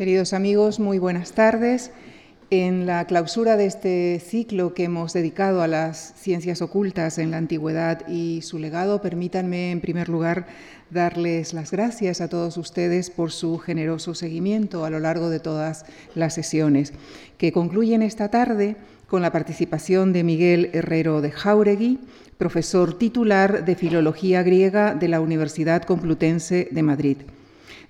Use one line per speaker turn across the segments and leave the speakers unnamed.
Queridos amigos, muy buenas tardes. En la clausura de este ciclo que hemos dedicado a las ciencias ocultas en la antigüedad y su legado, permítanme en primer lugar darles las gracias a todos ustedes por su generoso seguimiento a lo largo de todas las sesiones, que concluyen esta tarde con la participación de Miguel Herrero de Jauregui, profesor titular de Filología Griega de la Universidad Complutense de Madrid.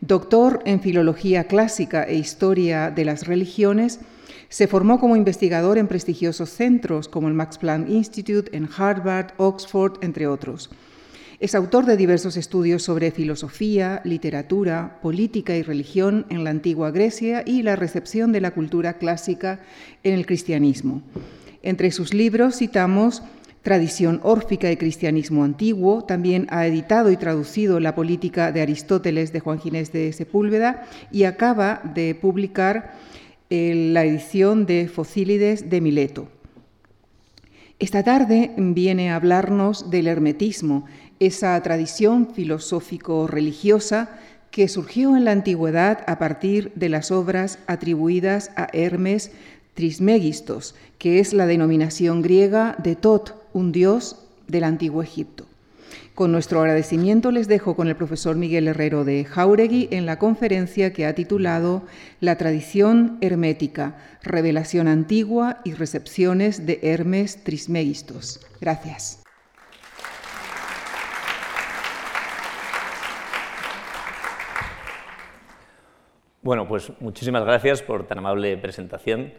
Doctor en Filología Clásica e Historia de las Religiones, se formó como investigador en prestigiosos centros como el Max Planck Institute en Harvard, Oxford, entre otros. Es autor de diversos estudios sobre filosofía, literatura, política y religión en la antigua Grecia y la recepción de la cultura clásica en el cristianismo. Entre sus libros citamos Tradición órfica y cristianismo antiguo. También ha editado y traducido La política de Aristóteles de Juan Ginés de Sepúlveda y acaba de publicar eh, la edición de Focílides de Mileto. Esta tarde viene a hablarnos del hermetismo, esa tradición filosófico-religiosa que surgió en la antigüedad a partir de las obras atribuidas a Hermes Trismegistos, que es la denominación griega de Tot, un dios del antiguo Egipto. Con nuestro agradecimiento les dejo con el profesor Miguel Herrero de Jauregui en la conferencia que ha titulado La tradición hermética, revelación antigua y recepciones de Hermes Trismegistos. Gracias.
Bueno, pues muchísimas gracias por tan amable presentación.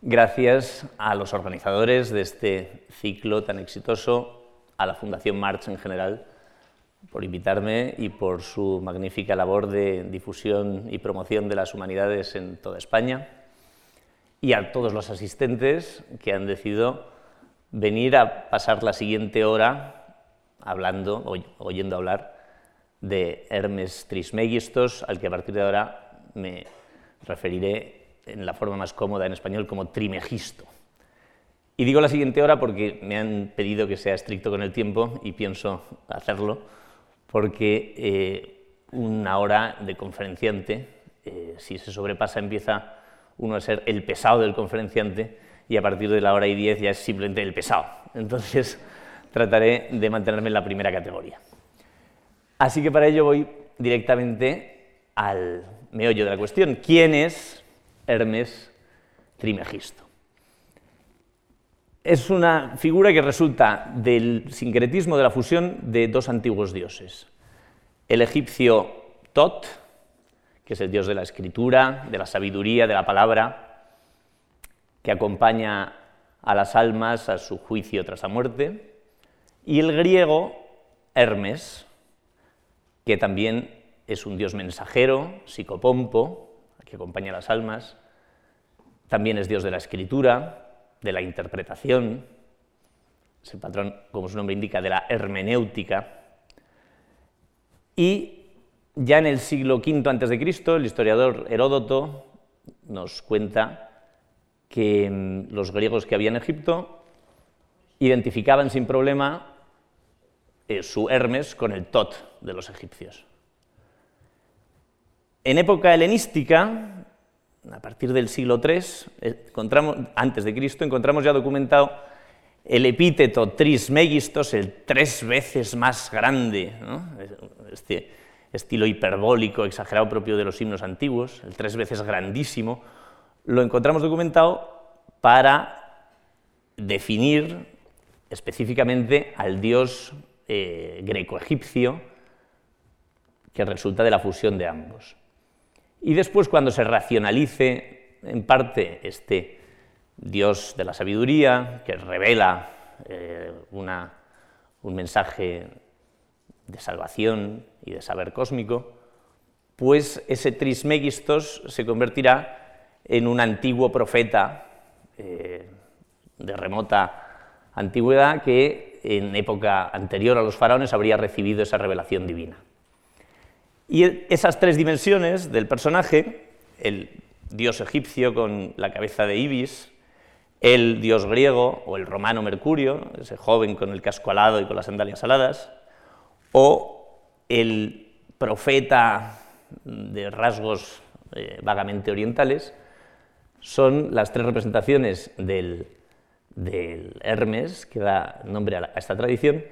Gracias a los organizadores de este ciclo tan exitoso, a la Fundación March en general, por invitarme y por su magnífica labor de difusión y promoción de las humanidades en toda España, y a todos los asistentes que han decidido venir a pasar la siguiente hora hablando, oyendo hablar de Hermes Trismegistos, al que a partir de ahora me referiré en la forma más cómoda en español como trimegisto. Y digo la siguiente hora porque me han pedido que sea estricto con el tiempo y pienso hacerlo, porque eh, una hora de conferenciante, eh, si se sobrepasa, empieza uno a ser el pesado del conferenciante y a partir de la hora y diez ya es simplemente el pesado. Entonces trataré de mantenerme en la primera categoría. Así que para ello voy directamente al meollo de la cuestión. ¿Quién es Hermes Trimegisto. Es una figura que resulta del sincretismo de la fusión de dos antiguos dioses. El egipcio Tot, que es el dios de la escritura, de la sabiduría, de la palabra, que acompaña a las almas a su juicio tras la muerte, y el griego Hermes, que también es un dios mensajero, psicopompo, que acompaña a las almas. También es Dios de la escritura, de la interpretación, es el patrón, como su nombre indica, de la hermenéutica. Y ya en el siglo V a.C., el historiador Heródoto nos cuenta que mm, los griegos que había en Egipto identificaban sin problema eh, su Hermes con el Tot de los egipcios. En época helenística, a partir del siglo III, encontramos, antes de Cristo, encontramos ya documentado el epíteto trismegistos, el tres veces más grande, este estilo hiperbólico, exagerado propio de los himnos antiguos, el tres veces grandísimo, lo encontramos documentado para definir específicamente al dios eh, greco-egipcio que resulta de la fusión de ambos. Y después, cuando se racionalice en parte este Dios de la sabiduría, que revela eh, un mensaje de salvación y de saber cósmico, pues ese Trismegistos se convertirá en un antiguo profeta eh, de remota antigüedad que en época anterior a los faraones habría recibido esa revelación divina. Y esas tres dimensiones del personaje, el dios egipcio con la cabeza de Ibis, el dios griego o el romano Mercurio, ese joven con el casco alado y con las sandalias aladas, o el profeta de rasgos eh, vagamente orientales, son las tres representaciones del, Hermes, que da nombre a, esta tradición,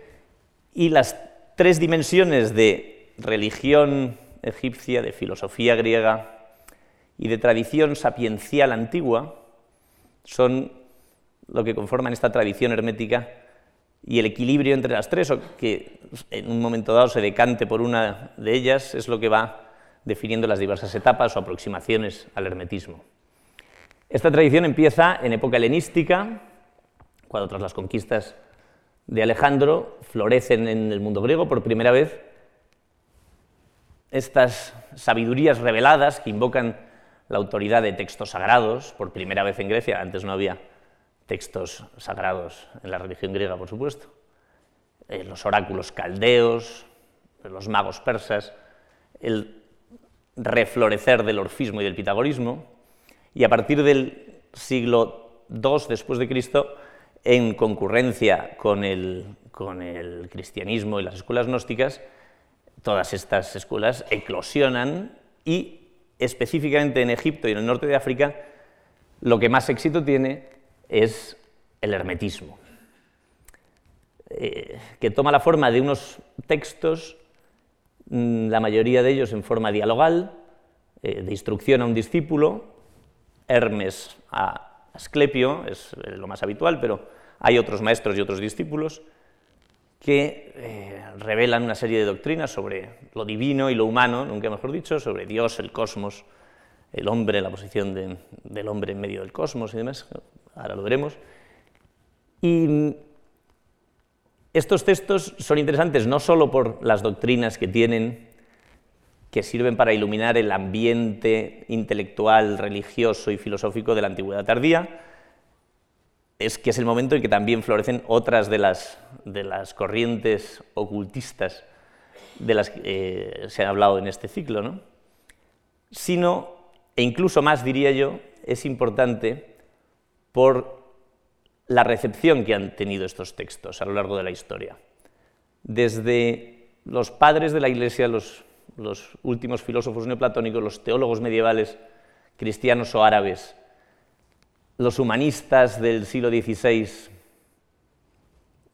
y las tres dimensiones de religión egipcia, de filosofía griega y de tradición sapiencial antigua son lo que conforman esta tradición hermética y el equilibrio entre las tres, o que en un momento dado se decante por una de ellas, es lo que va definiendo las diversas etapas o aproximaciones al hermetismo. Esta tradición empieza en época helenística, cuando tras las conquistas de Alejandro florecen en el mundo griego por primera vez estas sabidurías reveladas que invocan la autoridad de textos sagrados, por primera vez en Grecia, antes no había textos sagrados en la religión griega, por supuesto, eh, los oráculos caldeos, los magos persas, el reflorecer del orfismo y del pitagorismo, y a partir del siglo II después de Cristo, en concurrencia con el, con el cristianismo y las escuelas gnósticas, todas estas escuelas eclosionan y específicamente en Egipto y en el norte de África, lo que más éxito tiene es el hermetismo, eh, que toma la forma de unos textos, mm, la mayoría de ellos en forma dialogal, eh, de instrucción a un discípulo, Hermes a Asclepio, es lo más habitual, pero hay otros maestros y otros discípulos que eh, revelan una serie de doctrinas sobre lo divino y lo humano, nunca mejor dicho, sobre Dios, el cosmos, el hombre, la posición del hombre en medio del cosmos y demás, ahora lo veremos. Y estos textos son interesantes no solo por las doctrinas que tienen que sirven para iluminar el ambiente intelectual, religioso y filosófico de la antigüedad tardía, es que es el momento en que también florecen otras de las, de las corrientes ocultistas de las que eh, se ha hablado en este ciclo, ¿no? sino, e incluso más diría yo, es importante por la recepción que han tenido estos textos a lo largo de la historia. Desde los padres de la Iglesia, los los últimos filósofos neoplatónicos, los teólogos medievales cristianos o árabes, los humanistas del siglo XVI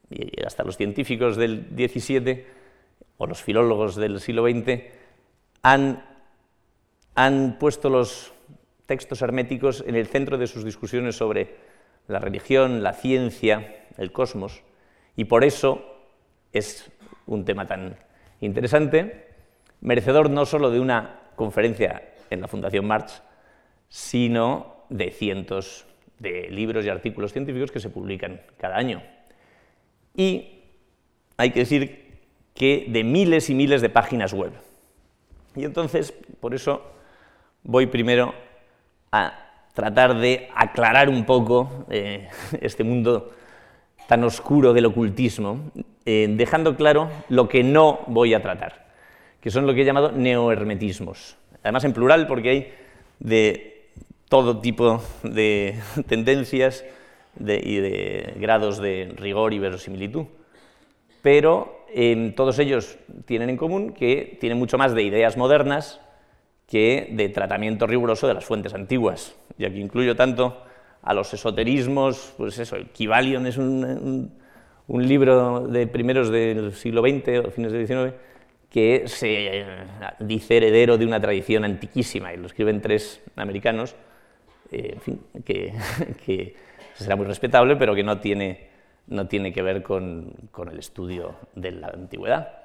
y hasta los científicos del XVII o los filólogos del siglo XX han, han puesto los textos herméticos en el centro de sus discusiones sobre la religión, la ciencia, el cosmos, y por eso es un tema tan interesante merecedor no solo de una conferencia en la Fundación March, sino de cientos de libros y artículos científicos que se publican cada año. Y hay que decir que de miles y miles de páginas web. Y entonces, por eso voy primero a tratar de aclarar un poco eh, este mundo tan oscuro del ocultismo, eh, dejando claro lo que no voy a tratar que son lo que he llamado neohermetismos. Además en plural porque hay de todo tipo de tendencias y de grados de rigor y verosimilitud. Pero todos ellos tienen en común que tienen mucho más de ideas modernas que de tratamiento riguroso de las fuentes antiguas. Y aquí incluyo tanto a los esoterismos, pues eso, el Kybalion es un, un libro de primeros del siglo XX o fines del XIX, que se eh, dice heredero de una tradición antiquísima, y lo escriben tres americanos, eh, en fin, que, será muy respetable, pero que no tiene, no tiene que ver con, el estudio de la antigüedad.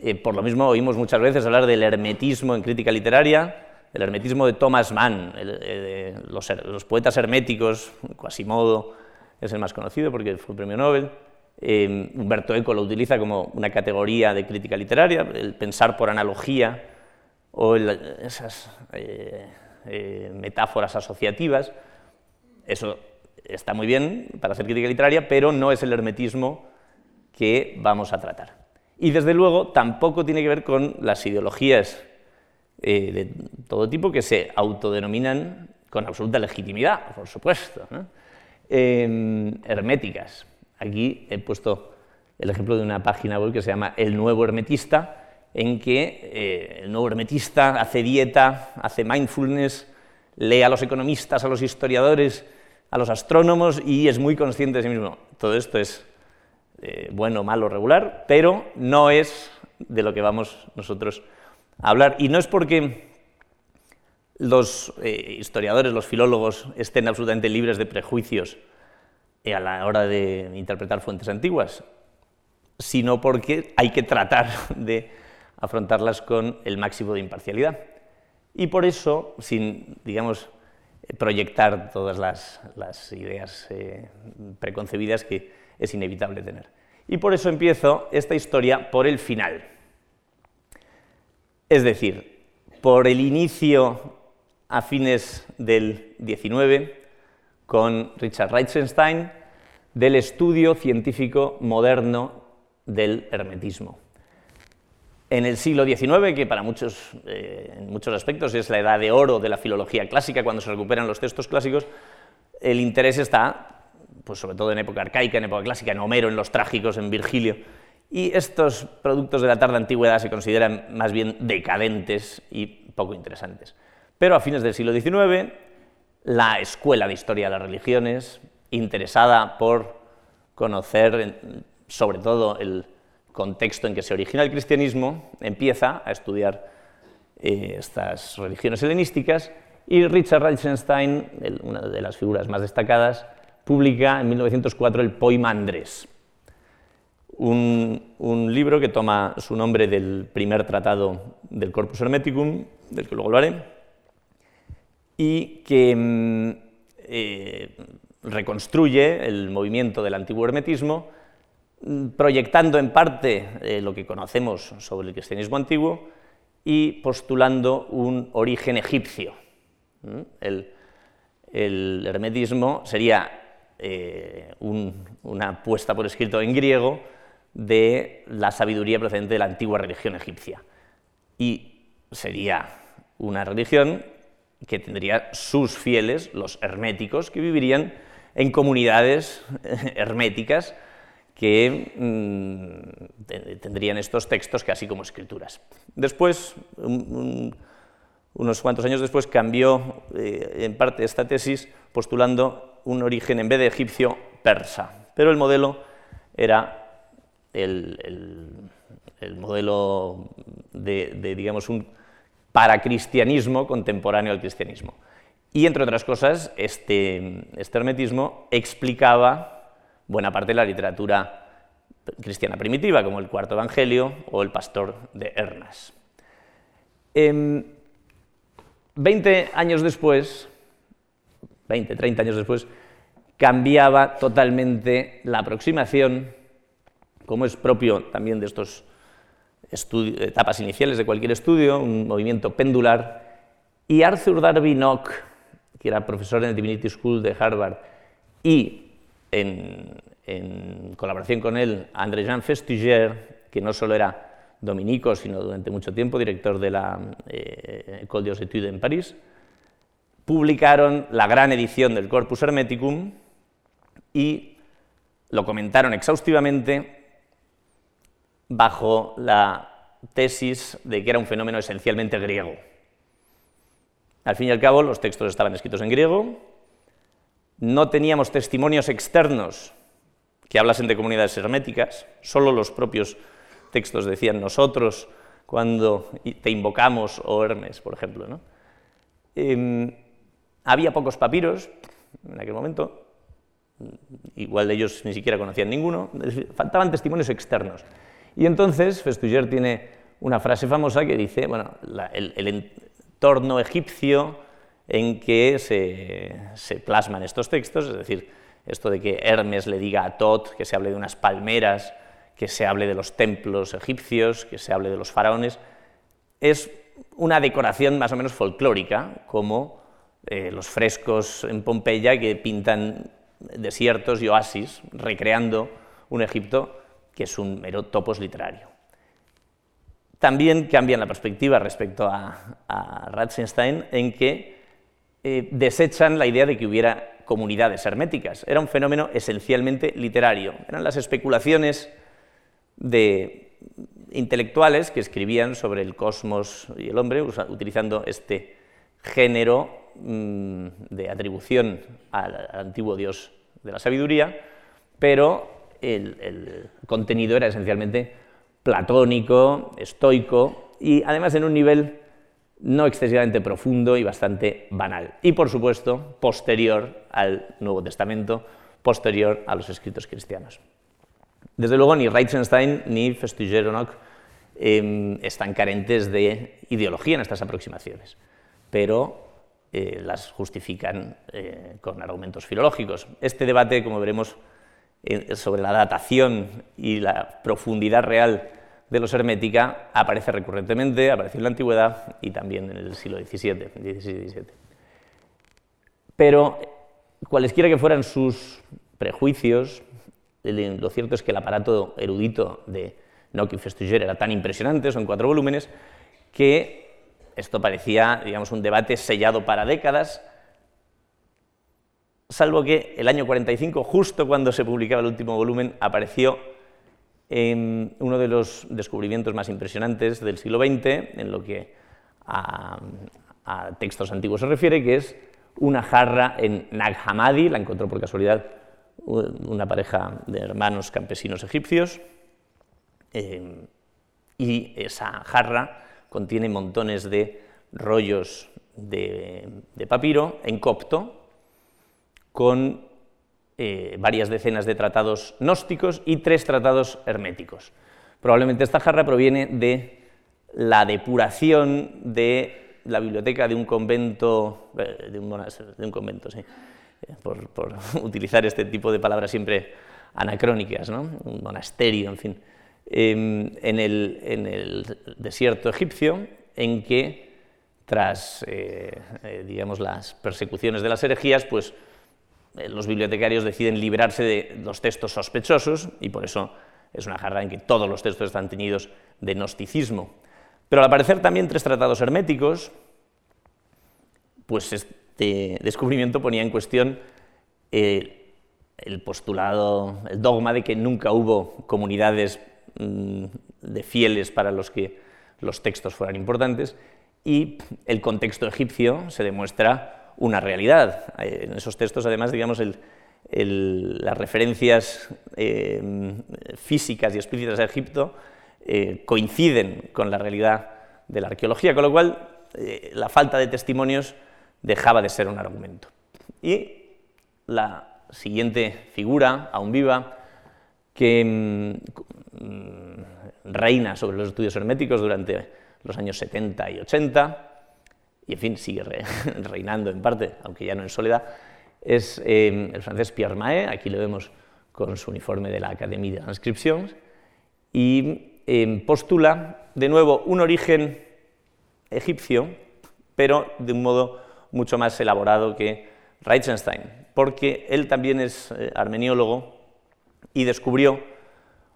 Eh, por lo mismo oímos muchas veces hablar del hermetismo en crítica literaria, el hermetismo de Thomas Mann, los, los, poetas herméticos, Quasimodo es el más conocido porque fue premio Nobel, Humberto Eco lo utiliza como una categoría de crítica literaria, el pensar por analogía o esas eh, metáforas asociativas. Eso está muy bien para hacer crítica literaria, pero no es el hermetismo que vamos a tratar. Y desde luego tampoco tiene que ver con las ideologías eh, de todo tipo que se autodenominan con absoluta legitimidad, por supuesto, herméticas. Aquí he puesto el ejemplo de una página web que se llama El Nuevo Hermetista, en que eh, el nuevo hermetista hace dieta, hace mindfulness, lee a los economistas, a los historiadores, a los astrónomos y es muy consciente de sí mismo. Todo esto es eh, bueno, malo, regular, pero no es de lo que vamos nosotros a hablar. Y no es porque los eh, historiadores, los filólogos estén absolutamente libres de prejuicios a la hora de interpretar fuentes antiguas, sino porque hay que tratar de afrontarlas con el máximo de imparcialidad. Y por eso, sin, digamos, proyectar todas las, ideas eh, preconcebidas que es inevitable tener. Y por eso empiezo esta historia por el final. Es decir, por el inicio a fines del XIX con Richard Reichenstein del estudio científico moderno del hermetismo. En el siglo XIX, que para muchos, eh, en muchos aspectos es la edad de oro de la filología clásica, cuando se recuperan los textos clásicos, el interés está, pues sobre todo en época arcaica, en época clásica, en Homero, en los trágicos, en Virgilio, y estos productos de la tarda antigüedad se consideran más bien decadentes y poco interesantes. Pero a fines del siglo XIX, la Escuela de Historia de las Religiones, interesada por conocer sobre todo el contexto en que se origina el cristianismo, empieza a estudiar eh, estas religiones helenísticas y Richard Reichenstein, una de las figuras más destacadas, publica en 1904 el Poema Andrés, un, un, libro que toma su nombre del primer tratado del Corpus Hermeticum, del que luego lo haré, y que mm, eh, reconstruye el movimiento del antiguo hermetismo proyectando en parte eh, lo que conocemos sobre el cristianismo antiguo y postulando un origen egipcio. El, hermetismo sería eh, una puesta por escrito en griego de la sabiduría procedente de la antigua religión egipcia. Y sería una religión que tendría sus fieles, los herméticos, que vivirían en comunidades herméticas que mm, tendrían estos textos casi como escrituras. Después, unos cuantos años después, cambió eh, en parte esta tesis postulando un origen, en vez de egipcio, persa. Pero el modelo era el, modelo de, digamos, un paracristianismo contemporáneo al cristianismo. Y, entre otras cosas, este, este hermetismo explicaba buena parte de la literatura cristiana primitiva, como el Cuarto Evangelio o el Pastor de Hernas. Em, veinte años después, 20, 30 años después, cambiaba totalmente la aproximación, como es propio también de estas etapas iniciales de cualquier estudio, un movimiento pendular, y Arthur Darby Nock, que era profesor en el Divinity School de Harvard, y en, colaboración con él, André Jean Festiger, que no solo era dominico, sino durante mucho tiempo director de la eh, École des Études en París, publicaron la gran edición del Corpus Hermeticum y lo comentaron exhaustivamente bajo la tesis de que era un fenómeno esencialmente griego. Al fin y al cabo, los textos estaban escritos en griego, no teníamos testimonios externos que hablasen de comunidades herméticas, solo los propios textos decían nosotros cuando te invocamos, o Hermes, por ejemplo. Em, había pocos papiros en aquel momento, igual de ellos ni siquiera conocían ninguno, faltaban testimonios externos. Y entonces Festuger tiene una frase famosa que dice, bueno, el entorno egipcio en que se, plasman estos textos, es decir, esto de que Hermes le diga a Tot que se hable de unas palmeras, que se hable de los templos egipcios, que se hable de los faraones, es una decoración más o menos folclórica, como eh, los frescos en Pompeya que pintan desiertos y oasis, recreando un Egipto que es un mero topos literario. También cambian la perspectiva respecto a, a Ratzenstein en que eh, desechan la idea de que hubiera comunidades herméticas. Era un fenómeno esencialmente literario. Eran las especulaciones de intelectuales que escribían sobre el cosmos y el hombre, utilizando este género mm, de atribución al, antiguo dios de la sabiduría, pero el, contenido era esencialmente platónico, estoico y además en un nivel no excesivamente profundo y bastante banal. Y por supuesto, posterior al Nuevo Testamento, posterior a los escritos cristianos. Desde luego, ni Reichenstein ni Festugeronok em, están carentes de ideología en estas aproximaciones, pero eh, las justifican eh, con argumentos filológicos. Este debate, como veremos, eh, sobre la datación y la profundidad real de los hermética aparece recurrentemente, apareció en la antigüedad y también en el siglo XVII, XVII. Pero cualesquiera que fueran sus prejuicios, lo cierto es que el aparato erudito de Nock y Festuger era tan impresionante, son cuatro volúmenes, que esto parecía digamos, un debate sellado para décadas, salvo que el año 45, justo cuando se publicaba el último volumen, apareció uno de los descubrimientos más impresionantes del siglo XX, en lo que a, textos antiguos se refiere, que es una jarra en Nag Hammadi, la encontró por casualidad una pareja de hermanos campesinos egipcios, eh, y esa jarra contiene montones de rollos de, papiro en copto, con eh, varias decenas de tratados gnósticos y tres tratados herméticos. Probablemente esta jarra proviene de la depuración de la biblioteca de un convento, eh, de un, de un convento, sí, eh, por, utilizar este tipo de palabras siempre anacrónicas, ¿no? un monasterio, en fin, em, en, el, desierto egipcio, en que tras digamos, las persecuciones de las herejías, pues los bibliotecarios deciden librarse de los textos sospechosos y por eso es una jarra en que todos los textos están teñidos de gnosticismo. Pero al aparecer también tres tratados herméticos, pues este descubrimiento ponía en cuestión eh, el postulado, el dogma de que nunca hubo comunidades mm, de fieles para los que los textos fueran importantes y el contexto egipcio se demuestra una realidad. Eh, en esos textos, además, digamos, las referencias eh, físicas y explícitas a Egipto coinciden con la realidad de la arqueología, con lo cual la falta de testimonios dejaba de ser un argumento. Y la siguiente figura, aún viva, que mm, reina sobre los estudios herméticos durante los años 70 y 80, y en fin, sigue reinando en parte, aunque ya no en soledad, es em, el francés Pierre Mahé, aquí lo vemos con su uniforme de la Académie de Inscriptions, y em, postula de nuevo un origen egipcio, pero de un modo mucho más elaborado que Reichenstein, porque él también es eh, armeniólogo y descubrió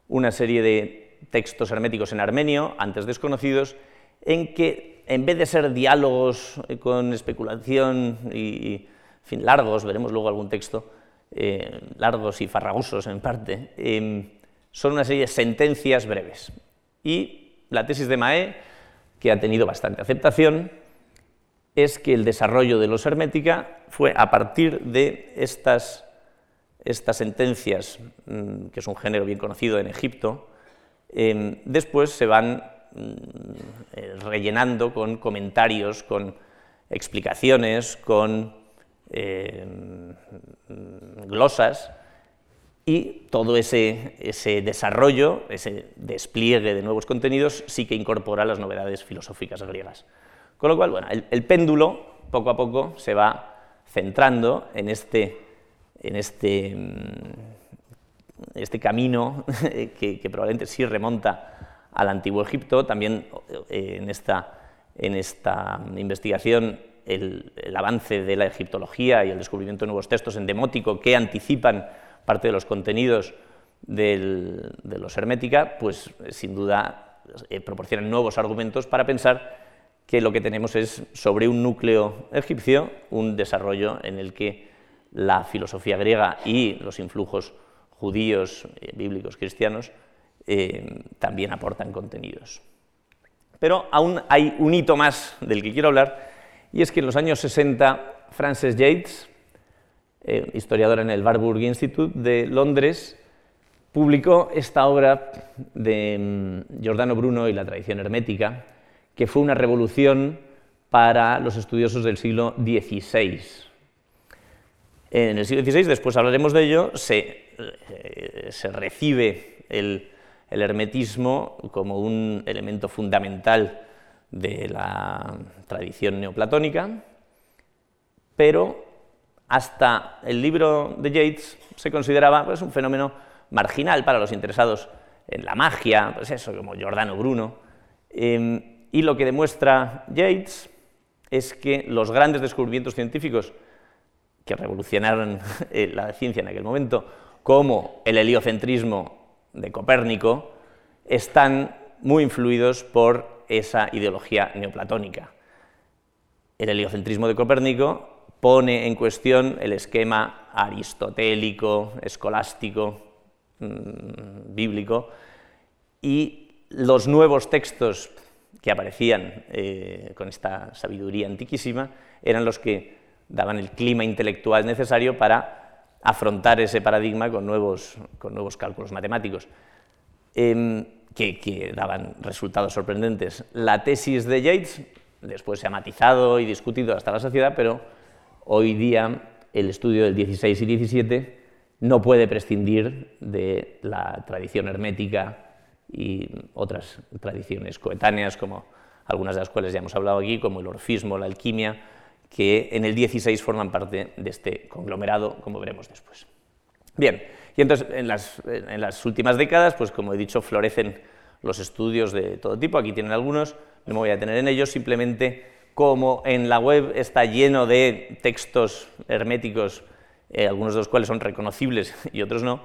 una serie de textos herméticos en armenio, antes desconocidos, en que en vez de ser diálogos eh, con especulación y, fin, largos, veremos luego algún texto, eh, largos y farragosos en parte, em, son una serie de sentencias breves. Y la tesis de Mae, que ha tenido bastante aceptación, es que el desarrollo de los hermética fue a partir de estas, estas sentencias, mm, que es un género bien conocido en Egipto, em, después se van eh, rellenando con comentarios, con explicaciones, con em, glosas, y todo ese, ese, desarrollo, ese despliegue de nuevos contenidos, sí que incorpora las novedades filosóficas griegas. Con lo cual, bueno, el, péndulo poco a poco se va centrando en este, en este, mm, este camino que, probablemente sí remonta al antiguo Egipto, también eh, en, esta, investigación el, avance de la egiptología y el descubrimiento de nuevos textos en demótico que anticipan parte de los contenidos de los hermética, pues sin duda eh, proporcionan nuevos argumentos para pensar que lo que tenemos es sobre un núcleo egipcio un desarrollo en el que la filosofía griega y los influjos judíos, eh, bíblicos, cristianos, eh, también aportan contenidos. Pero aún hay un hito más del que quiero hablar, y es que en los años 60 Frances Yates, eh, historiadora en el Warburg Institute de Londres, publicó esta obra de mm, Giordano Bruno y la tradición hermética, que fue una revolución para los estudiosos del siglo XVI. En el siglo XVI, después hablaremos de ello, se, eh, recibe el, hermetismo como un elemento fundamental de la tradición neoplatónica, pero hasta el libro de Yates se consideraba pues, un fenómeno marginal para los interesados en la magia, pues eso, como Giordano Bruno. Em, y lo que demuestra Yates es que los grandes descubrimientos científicos que revolucionaron eh, la ciencia en aquel momento, como el heliocentrismo de Copérnico, están muy influidos por esa ideología neoplatónica. El heliocentrismo de Copérnico pone en cuestión el esquema aristotélico, escolástico, mm, bíblico, y los nuevos textos que aparecían eh, con esta sabiduría antiquísima eran los que daban el clima intelectual necesario para afrontar ese paradigma con nuevos, con nuevos cálculos matemáticos, em, que, daban resultados sorprendentes. La tesis de Yates después se ha matizado y discutido hasta la sociedad, pero hoy día el estudio del 16 y 17 no puede prescindir de la tradición hermética y otras tradiciones coetáneas, como algunas de las cuales ya hemos hablado aquí, como el orfismo, la alquimia, que en el 16 forman parte de este conglomerado, como veremos después. Bien, y entonces en las, últimas décadas, pues como he dicho, florecen los estudios de todo tipo, aquí tienen algunos, no me voy a tener en ellos, simplemente como en la web está lleno de textos herméticos, eh, algunos de los cuales son reconocibles y otros no,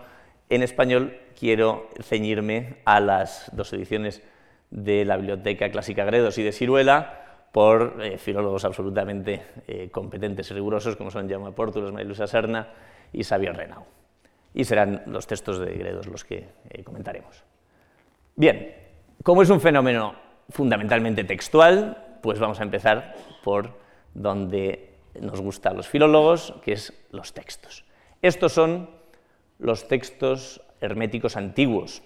en español quiero ceñirme a las dos ediciones de la Biblioteca Clásica Gredos y de Ciruela por eh, filólogos absolutamente eh, competentes y rigurosos como son Jaume Portulos, Marilusa Serna y Xavier Renau. Y serán los textos de Gredos los que eh, comentaremos. Bien, como es un fenómeno fundamentalmente textual, pues vamos a empezar por donde nos gustan los filólogos, que es los textos. Estos son los textos herméticos antiguos.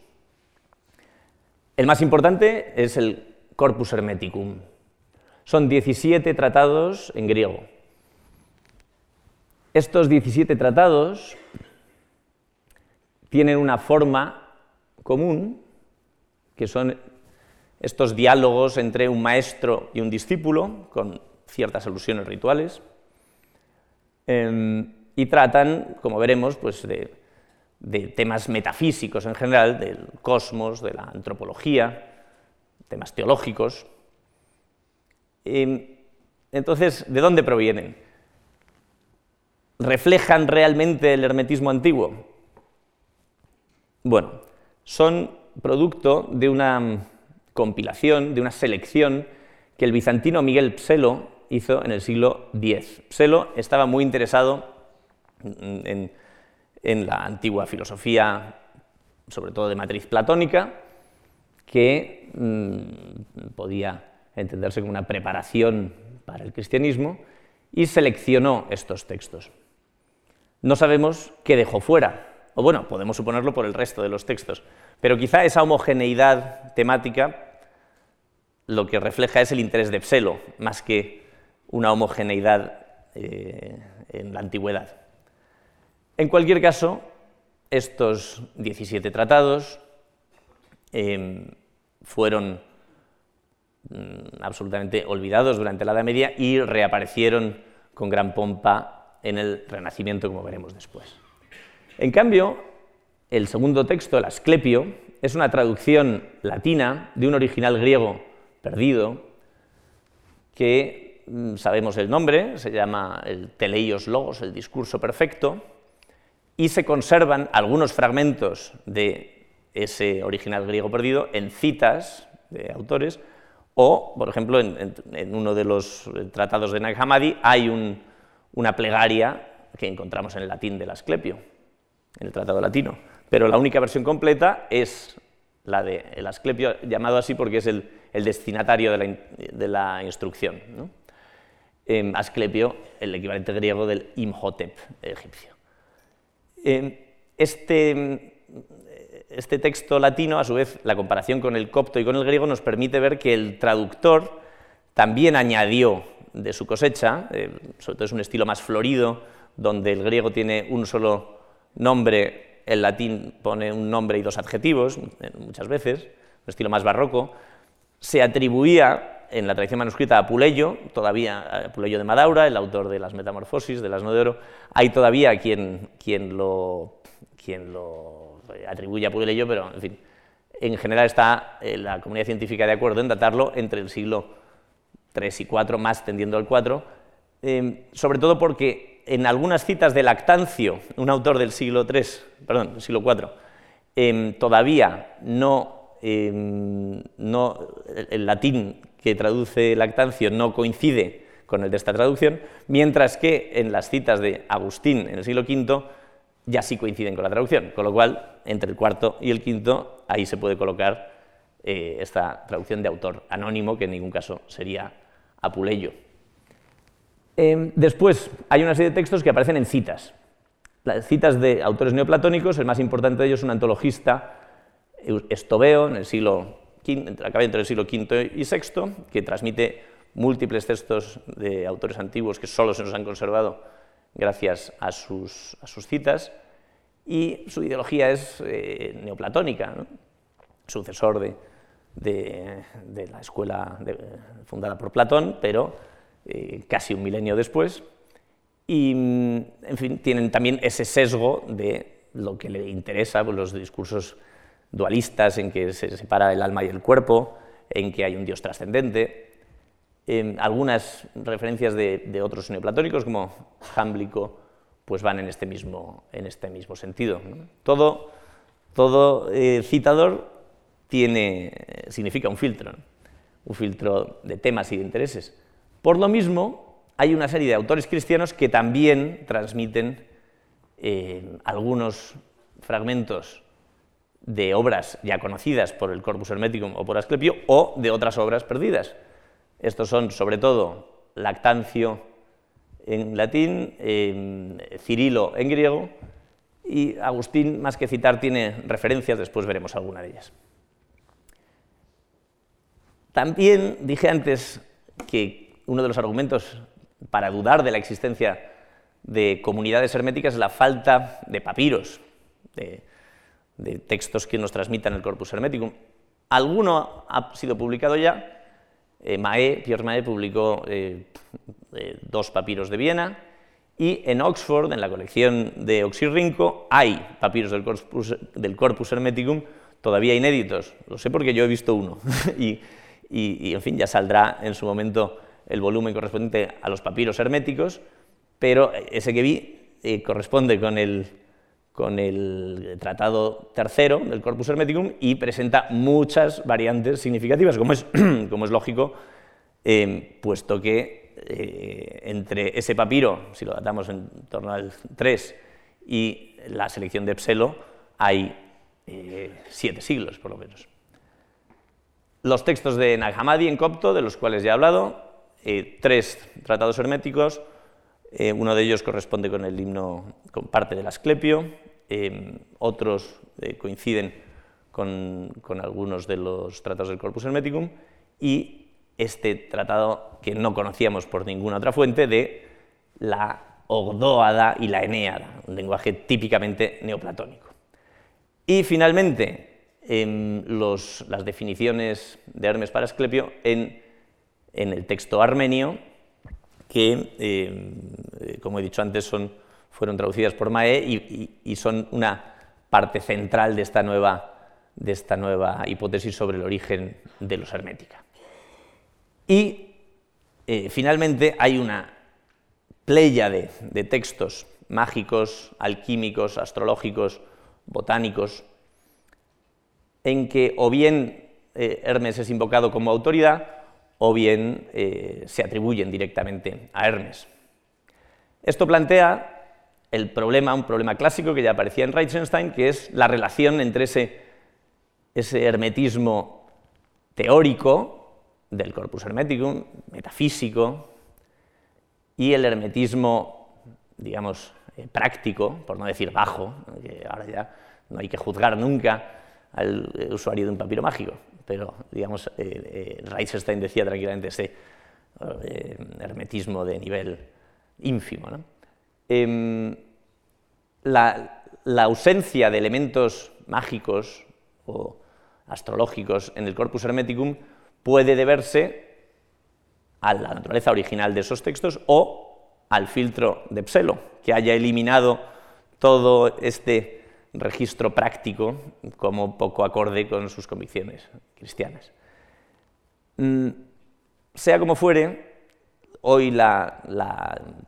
El más importante es el Corpus Hermeticum. Son 17 tratados en griego. Estos 17 tratados tienen una forma común, que son estos diálogos entre un maestro y un discípulo, con ciertas alusiones rituales, em, y tratan, como veremos, pues de de temas metafísicos en general, del cosmos, de la antropología, temas teológicos. Entonces, ¿de dónde provienen? ¿Reflejan realmente el hermetismo antiguo? Bueno, son producto de una compilación, de una selección que el bizantino Miguel Pselo hizo en el siglo X. Pselo estaba muy interesado en la antigua filosofía, sobre todo de matriz platónica, que mm, podía entenderse como una preparación para el cristianismo, y seleccionó estos textos. No sabemos qué dejó fuera, o bueno, podemos suponerlo por el resto de los textos, pero quizá esa homogeneidad temática lo que refleja es el interés de Pselo, más que una homogeneidad eh, en la antigüedad. En cualquier caso, estos 17 tratados em, fueron mm, absolutamente olvidados durante la Edad Media y reaparecieron con gran pompa en el Renacimiento, como veremos después. En cambio, el segundo texto, el Asclepio, es una traducción latina de un original griego perdido, que mm, sabemos el nombre, se llama el Teleios Logos, el discurso perfecto, y se conservan algunos fragmentos de ese original griego perdido en citas de autores, o, por ejemplo, en, uno de los tratados de Nag Hammadi hay una plegaria que encontramos en el latín del Asclepio, en el tratado latino, pero la única versión completa es la de Asclepio, llamado así porque es el, destinatario de la, instrucción. Em, Asclepio, el equivalente griego del Imhotep egipcio. Em, este, este texto latino, a su vez, la comparación con el copto y con el griego nos permite ver que el traductor también añadió de su cosecha, eh, sobre todo es un estilo más florido, donde el griego tiene un solo nombre, el latín pone un nombre y dos adjetivos, eh, muchas veces, un estilo más barroco, se atribuía en la tradición manuscrita a Puleyo, todavía Puleyo de Madaura, el autor de las Metamorfosis, del Asno de Oro, hay todavía quien, quien, lo, quien lo atribuye a Puleyo, pero en fin, en general está eh, la comunidad científica de acuerdo en datarlo entre el siglo 3 y 4, más tendiendo al 4, eh, sobre todo porque en algunas citas de Lactancio, un autor del siglo III, perdón, del siglo em, todavía no, em, no, el latín que traduce Lactancio no coincide con el de esta traducción, mientras que en las citas de Agustín en el siglo V ya sí coinciden con la traducción, con lo cual entre el cuarto y el quinto ahí se puede colocar eh, esta traducción de autor anónimo, que en ningún caso sería Apuleyo. Em, después, hay una serie de textos que aparecen en citas. Las citas de autores neoplatónicos, el más importante de ellos es un antologista, Estobeo, en el siglo entre el siglo V y VI, que transmite múltiples textos de autores antiguos que solo se nos han conservado gracias a sus, citas, y su ideología es eh, neoplatónica, sucesor de, la escuela fundada por Platón, pero eh, casi un milenio después. Y, mm, en fin, tienen también ese sesgo de lo que le interesa, pues, los discursos dualistas en que se separa el alma y el cuerpo, en que hay un Dios trascendente. Algunas referencias de, otros neoplatónicos, como Jámblico, pues van en este mismo, en este mismo sentido. Todo, todo eh, citador tiene, significa un filtro, un filtro de temas y de intereses. Por lo mismo, hay una serie de autores cristianos que también transmiten eh, algunos fragmentos de obras ya conocidas por el Corpus Hermeticum o por Asclepio o de otras obras perdidas. Estos son, sobre todo, Lactancio en latín, Cirilo en griego y Agustín, más que citar, tiene referencias, después veremos alguna de ellas. También dije antes que uno de los argumentos para dudar de la existencia de comunidades herméticas es la falta de papiros, de, textos que nos transmitan el corpus hermético. Alguno ha sido publicado ya. Eh, Mae, Pierre Mae publicó eh, eh, dos papiros de Viena y en Oxford, en la colección de Oxirrinco, hay papiros del corpus, del corpus hermeticum todavía inéditos. Lo sé porque yo he visto uno. y en fin, ya saldrá en su momento el volumen correspondiente a los papiros herméticos, pero ese que vi eh, corresponde con el, con el tratado tercero del Corpus Hermeticum y presenta muchas variantes significativas, como es, como es lógico, eh, puesto que eh, entre ese papiro, si lo datamos en torno al 3, y la selección de Pselo, hay siete siglos, por lo menos. Los textos de Nag Hammadi en copto, de los cuales ya he hablado, eh, tres tratados herméticos, eh, uno de ellos corresponde con el himno, con parte del Asclepio, eh, otros coinciden con, algunos de los tratados del Corpus Hermeticum, y este tratado que no conocíamos por ninguna otra fuente de la Ogdóada y la Enéada, un lenguaje típicamente neoplatónico. Y finalmente, las definiciones de Hermes para Asclepio en, el texto armenio, que, em, como he dicho antes, fueron traducidas por Mae y, son una parte central de esta, nueva, de esta nueva hipótesis sobre el origen de los hermética. Y eh, finalmente hay una playa de textos mágicos, alquímicos, astrológicos, botánicos, en que o bien eh, Hermes es invocado como autoridad o bien eh, se atribuyen directamente a Hermes. Esto plantea el problema, un problema clásico que ya aparecía en Reichenstein, que es la relación entre ese ese hermetismo teórico del corpus hermeticum, metafísico, y el hermetismo, digamos, eh, práctico, por no decir bajo, que ahora ya no hay que juzgar nunca al usuario de un papiro mágico, pero digamos, eh, eh decía tranquilamente ese eh, hermetismo de nivel ínfimo. Em, la, la, ausencia de elementos mágicos o astrológicos en el corpus hermeticum puede deberse a la naturaleza original de esos textos o al filtro de Pselo, que haya eliminado todo este registro práctico como poco acorde con sus convicciones cristianas. Mm, sea como fuere, hoy la,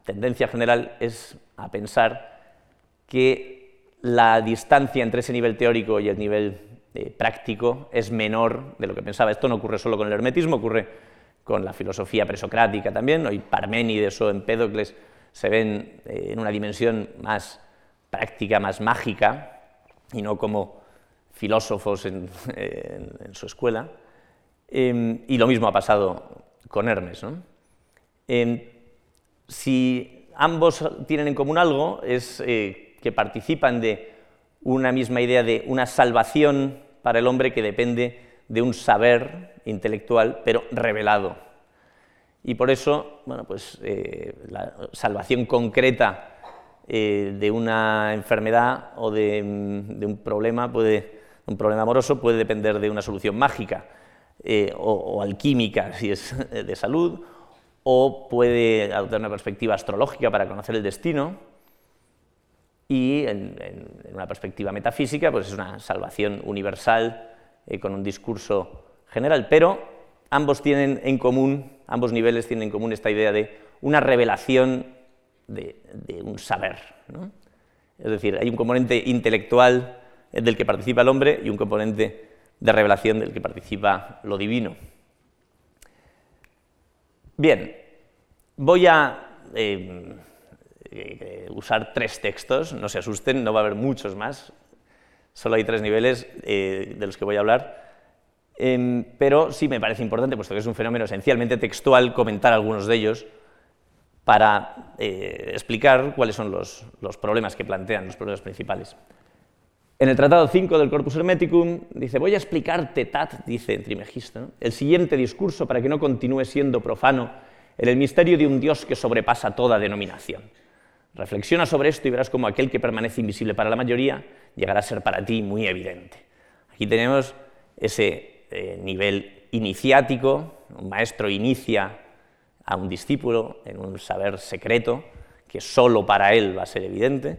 tendencia general es a pensar que la distancia entre ese nivel teórico y el nivel eh, práctico es menor de lo que pensaba. Esto no ocurre solo con el hermetismo, ocurre con la filosofía presocrática también. Hoy Parménides o Empédocles se ven eh, en una dimensión más práctica, más mágica, y no como filósofos en, su escuela. Em, y lo mismo ha pasado con Hermes. Em, si ambos tienen en común algo, es eh, que participan de una misma idea de una salvación para el hombre que depende de un saber intelectual, pero revelado. Y por eso, bueno, pues eh, la salvación concreta eh, de una enfermedad o de, mm, un problema puede, un problema amoroso puede depender de una solución mágica eh, o, alquímica si es de salud, o puede adoptar una perspectiva astrológica para conocer el destino, y en, una perspectiva metafísica, pues es una salvación universal eh, con un discurso general, pero ambos tienen en común, ambos niveles tienen en común esta idea de una revelación de, un saber. Es decir, hay un componente intelectual del que participa el hombre y un componente de revelación del que participa lo divino. Bien, voy a eh, eh, usar tres textos, no se asusten, no va a haber muchos más, solo hay tres niveles eh, de los que voy a hablar, em, pero sí me parece importante, puesto que es un fenómeno esencialmente textual, comentar algunos de ellos para eh, explicar cuáles son los, problemas que plantean, los problemas principales. En el Tratado 5 del Corpus Hermeticum dice, voy a explicarte, Tat, dice Trimegisto, el siguiente discurso para que no continúe siendo profano en el misterio de un Dios que sobrepasa toda denominación. Reflexiona sobre esto y verás cómo aquel que permanece invisible para la mayoría llegará a ser para ti muy evidente. Aquí tenemos ese eh, nivel iniciático, un maestro inicia a un discípulo en un saber secreto que solo para él va a ser evidente,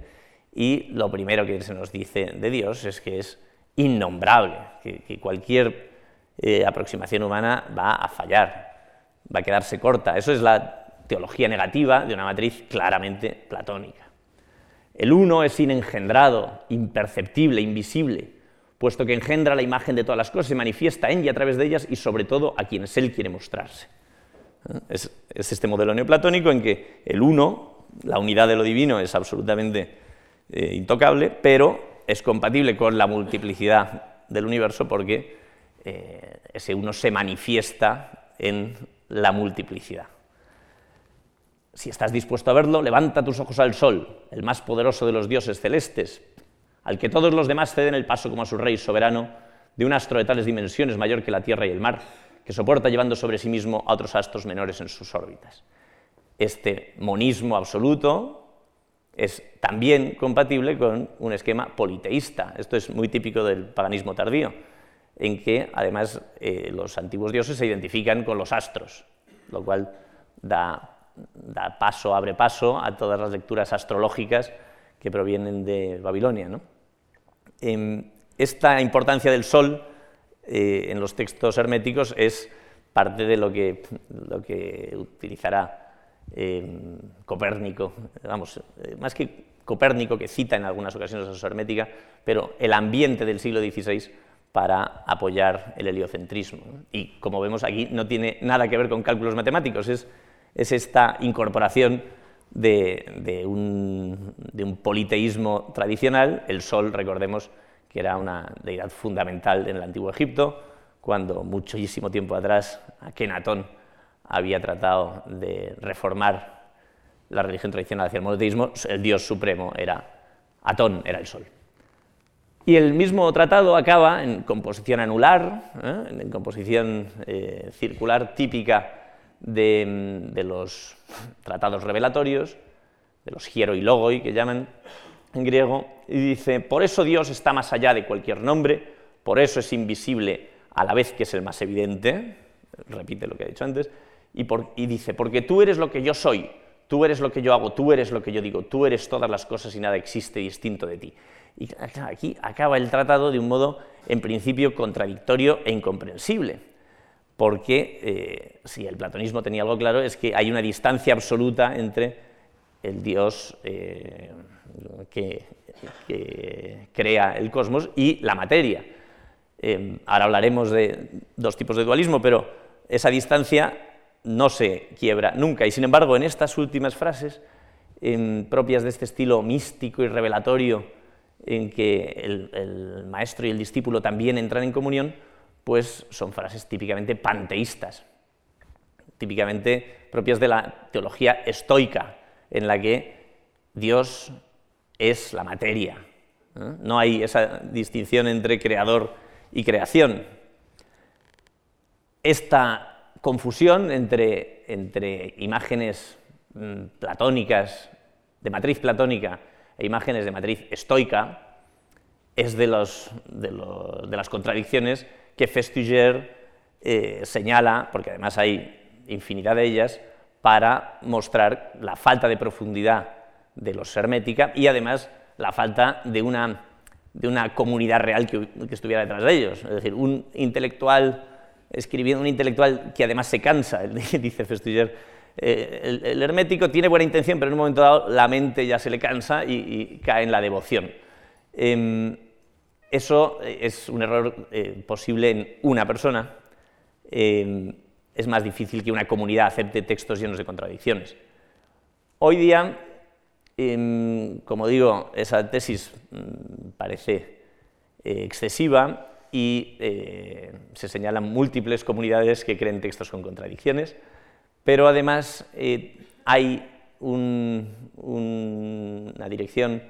y lo primero que se nos dice de Dios es que es innombrable, que, cualquier eh, aproximación humana va a fallar, va a quedarse corta. Eso es la teología negativa de una matriz claramente platónica. El uno es inengendrado, imperceptible, invisible, puesto que engendra la imagen de todas las cosas, se manifiesta en y a través de ellas y sobre todo a quienes él quiere mostrarse. Es, este modelo neoplatónico en que el uno, la unidad de lo divino, es absolutamente eh, intocable, pero es compatible con la multiplicidad del universo porque eh, ese uno se manifiesta en la multiplicidad. Si estás dispuesto a verlo, levanta tus ojos al sol, el más poderoso de los dioses celestes, al que todos los demás ceden el paso como a su rey soberano, de un astro de tales dimensiones mayor que la tierra y el mar, que soporta llevando sobre sí mismo a otros astros menores en sus órbitas. Este monismo absoluto es también compatible con un esquema politeísta. Esto es muy típico del paganismo tardío, en que además eh, los antiguos dioses se identifican con los astros, lo cual da, paso, abre paso a todas las lecturas astrológicas que provienen de Babilonia. Em, esta importancia del sol eh, en los textos herméticos es parte de lo que, lo que utilizará eh, Copérnico, vamos, eh, más que Copérnico, que cita en algunas ocasiones a su hermética, pero el ambiente del siglo XVI para apoyar el heliocentrismo. Y como vemos aquí, no tiene nada que ver con cálculos matemáticos, es, es esta incorporación de, de, un, de, un, politeísmo tradicional. El Sol, recordemos, que era una deidad fundamental en el antiguo Egipto, cuando muchísimo tiempo atrás Akenatón había tratado de reformar la religión tradicional hacia el monoteísmo, el dios supremo era Atón, era el sol. Y el mismo tratado acaba en composición anular, ¿eh? en composición eh, circular típica de, los tratados revelatorios, de los hiero logoi que llaman en griego, y dice, por eso Dios está más allá de cualquier nombre, por eso es invisible a la vez que es el más evidente, repite lo que ha dicho antes, y, y dice, porque tú eres lo que yo soy, tú eres lo que yo hago, tú eres lo que yo digo, tú eres todas las cosas y nada existe distinto de ti. Y aquí acaba el tratado de un modo, en principio, contradictorio e incomprensible, porque eh, si el platonismo tenía algo claro es que hay una distancia absoluta entre el Dios eh, que, crea el cosmos y la materia. Eh, ahora hablaremos de dos tipos de dualismo, pero esa distancia no se quiebra nunca. Y sin embargo, en estas últimas frases, propias de este estilo místico y revelatorio, en que el, maestro y el discípulo también entran en comunión, pues son frases típicamente panteístas, típicamente propias de la teología estoica, en la que Dios es la materia. No hay esa distinción entre creador y creación. Esta confusión entre, imágenes mm, platónicas, de matriz platónica, e imágenes de matriz estoica, es de, las contradicciones que Festiger eh, señala, porque además hay infinidad de ellas, para mostrar la falta de profundidad de los hermética y además la falta de una, de una comunidad real que, que, estuviera detrás de ellos. Es decir, un intelectual escribiendo, un intelectual que además se cansa, dice Festiger, eh, el, hermético tiene buena intención, pero en un momento dado la mente ya se le cansa y, cae en la devoción. Em, eso es un error eh, posible en una persona. Em, es más difícil que una comunidad acepte textos llenos de contradicciones. Hoy día, em, como digo, esa tesis mm, parece eh, excesiva y se señalan múltiples comunidades que creen textos con contradicciones. Pero además eh, hay una dirección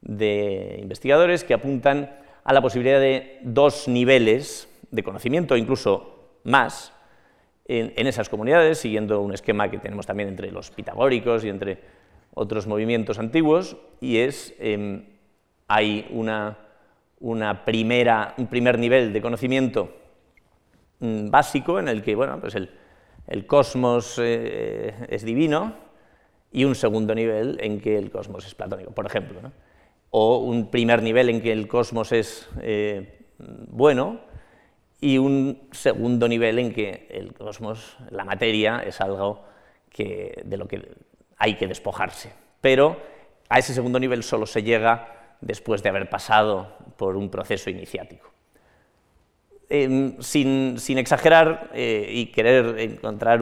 de investigadores que apuntan a la posibilidad de dos niveles de conocimiento, incluso más, en, esas comunidades, siguiendo un esquema que tenemos también entre los pitagóricos y entre otros movimientos antiguos, y es, em, hay una, primera, un primer nivel de conocimiento mm, básico en el que, bueno, pues el, el cosmos eh, es divino y un segundo nivel en que el cosmos es platónico, por ejemplo. O un primer nivel en que el cosmos es eh, bueno y un segundo nivel en que el cosmos, la materia, es algo que, de lo que hay que despojarse. Pero a ese segundo nivel solo se llega después de haber pasado por un proceso iniciático. Em, sin, exagerar eh, y querer encontrar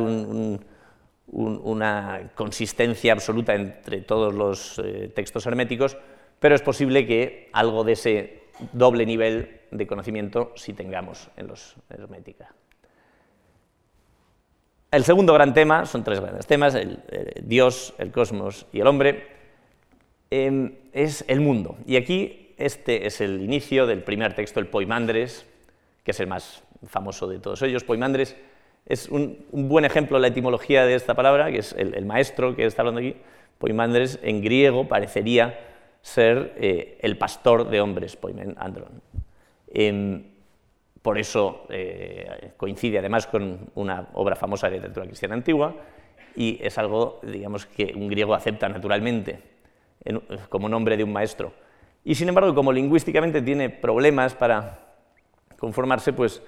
una consistencia absoluta entre todos los eh, textos herméticos, pero es posible que algo de ese doble nivel de conocimiento sí tengamos en los hermética. El segundo gran tema, son tres grandes temas, el, Dios, el cosmos y el hombre, em, es el mundo. Y aquí este es el inicio del primer texto, el Poimandres, que es el más famoso de todos ellos. Poimandres es un, buen ejemplo de la etimología de esta palabra, que es el, maestro que está hablando aquí. Poimandres en griego parecería ser eh, el pastor de hombres, poimen andron. Por eso eh, coincide además con una obra famosa de literatura cristiana antigua y es algo, digamos, que un griego acepta naturalmente como nombre de un maestro. Y sin embargo, como lingüísticamente tiene problemas para conformarse, pues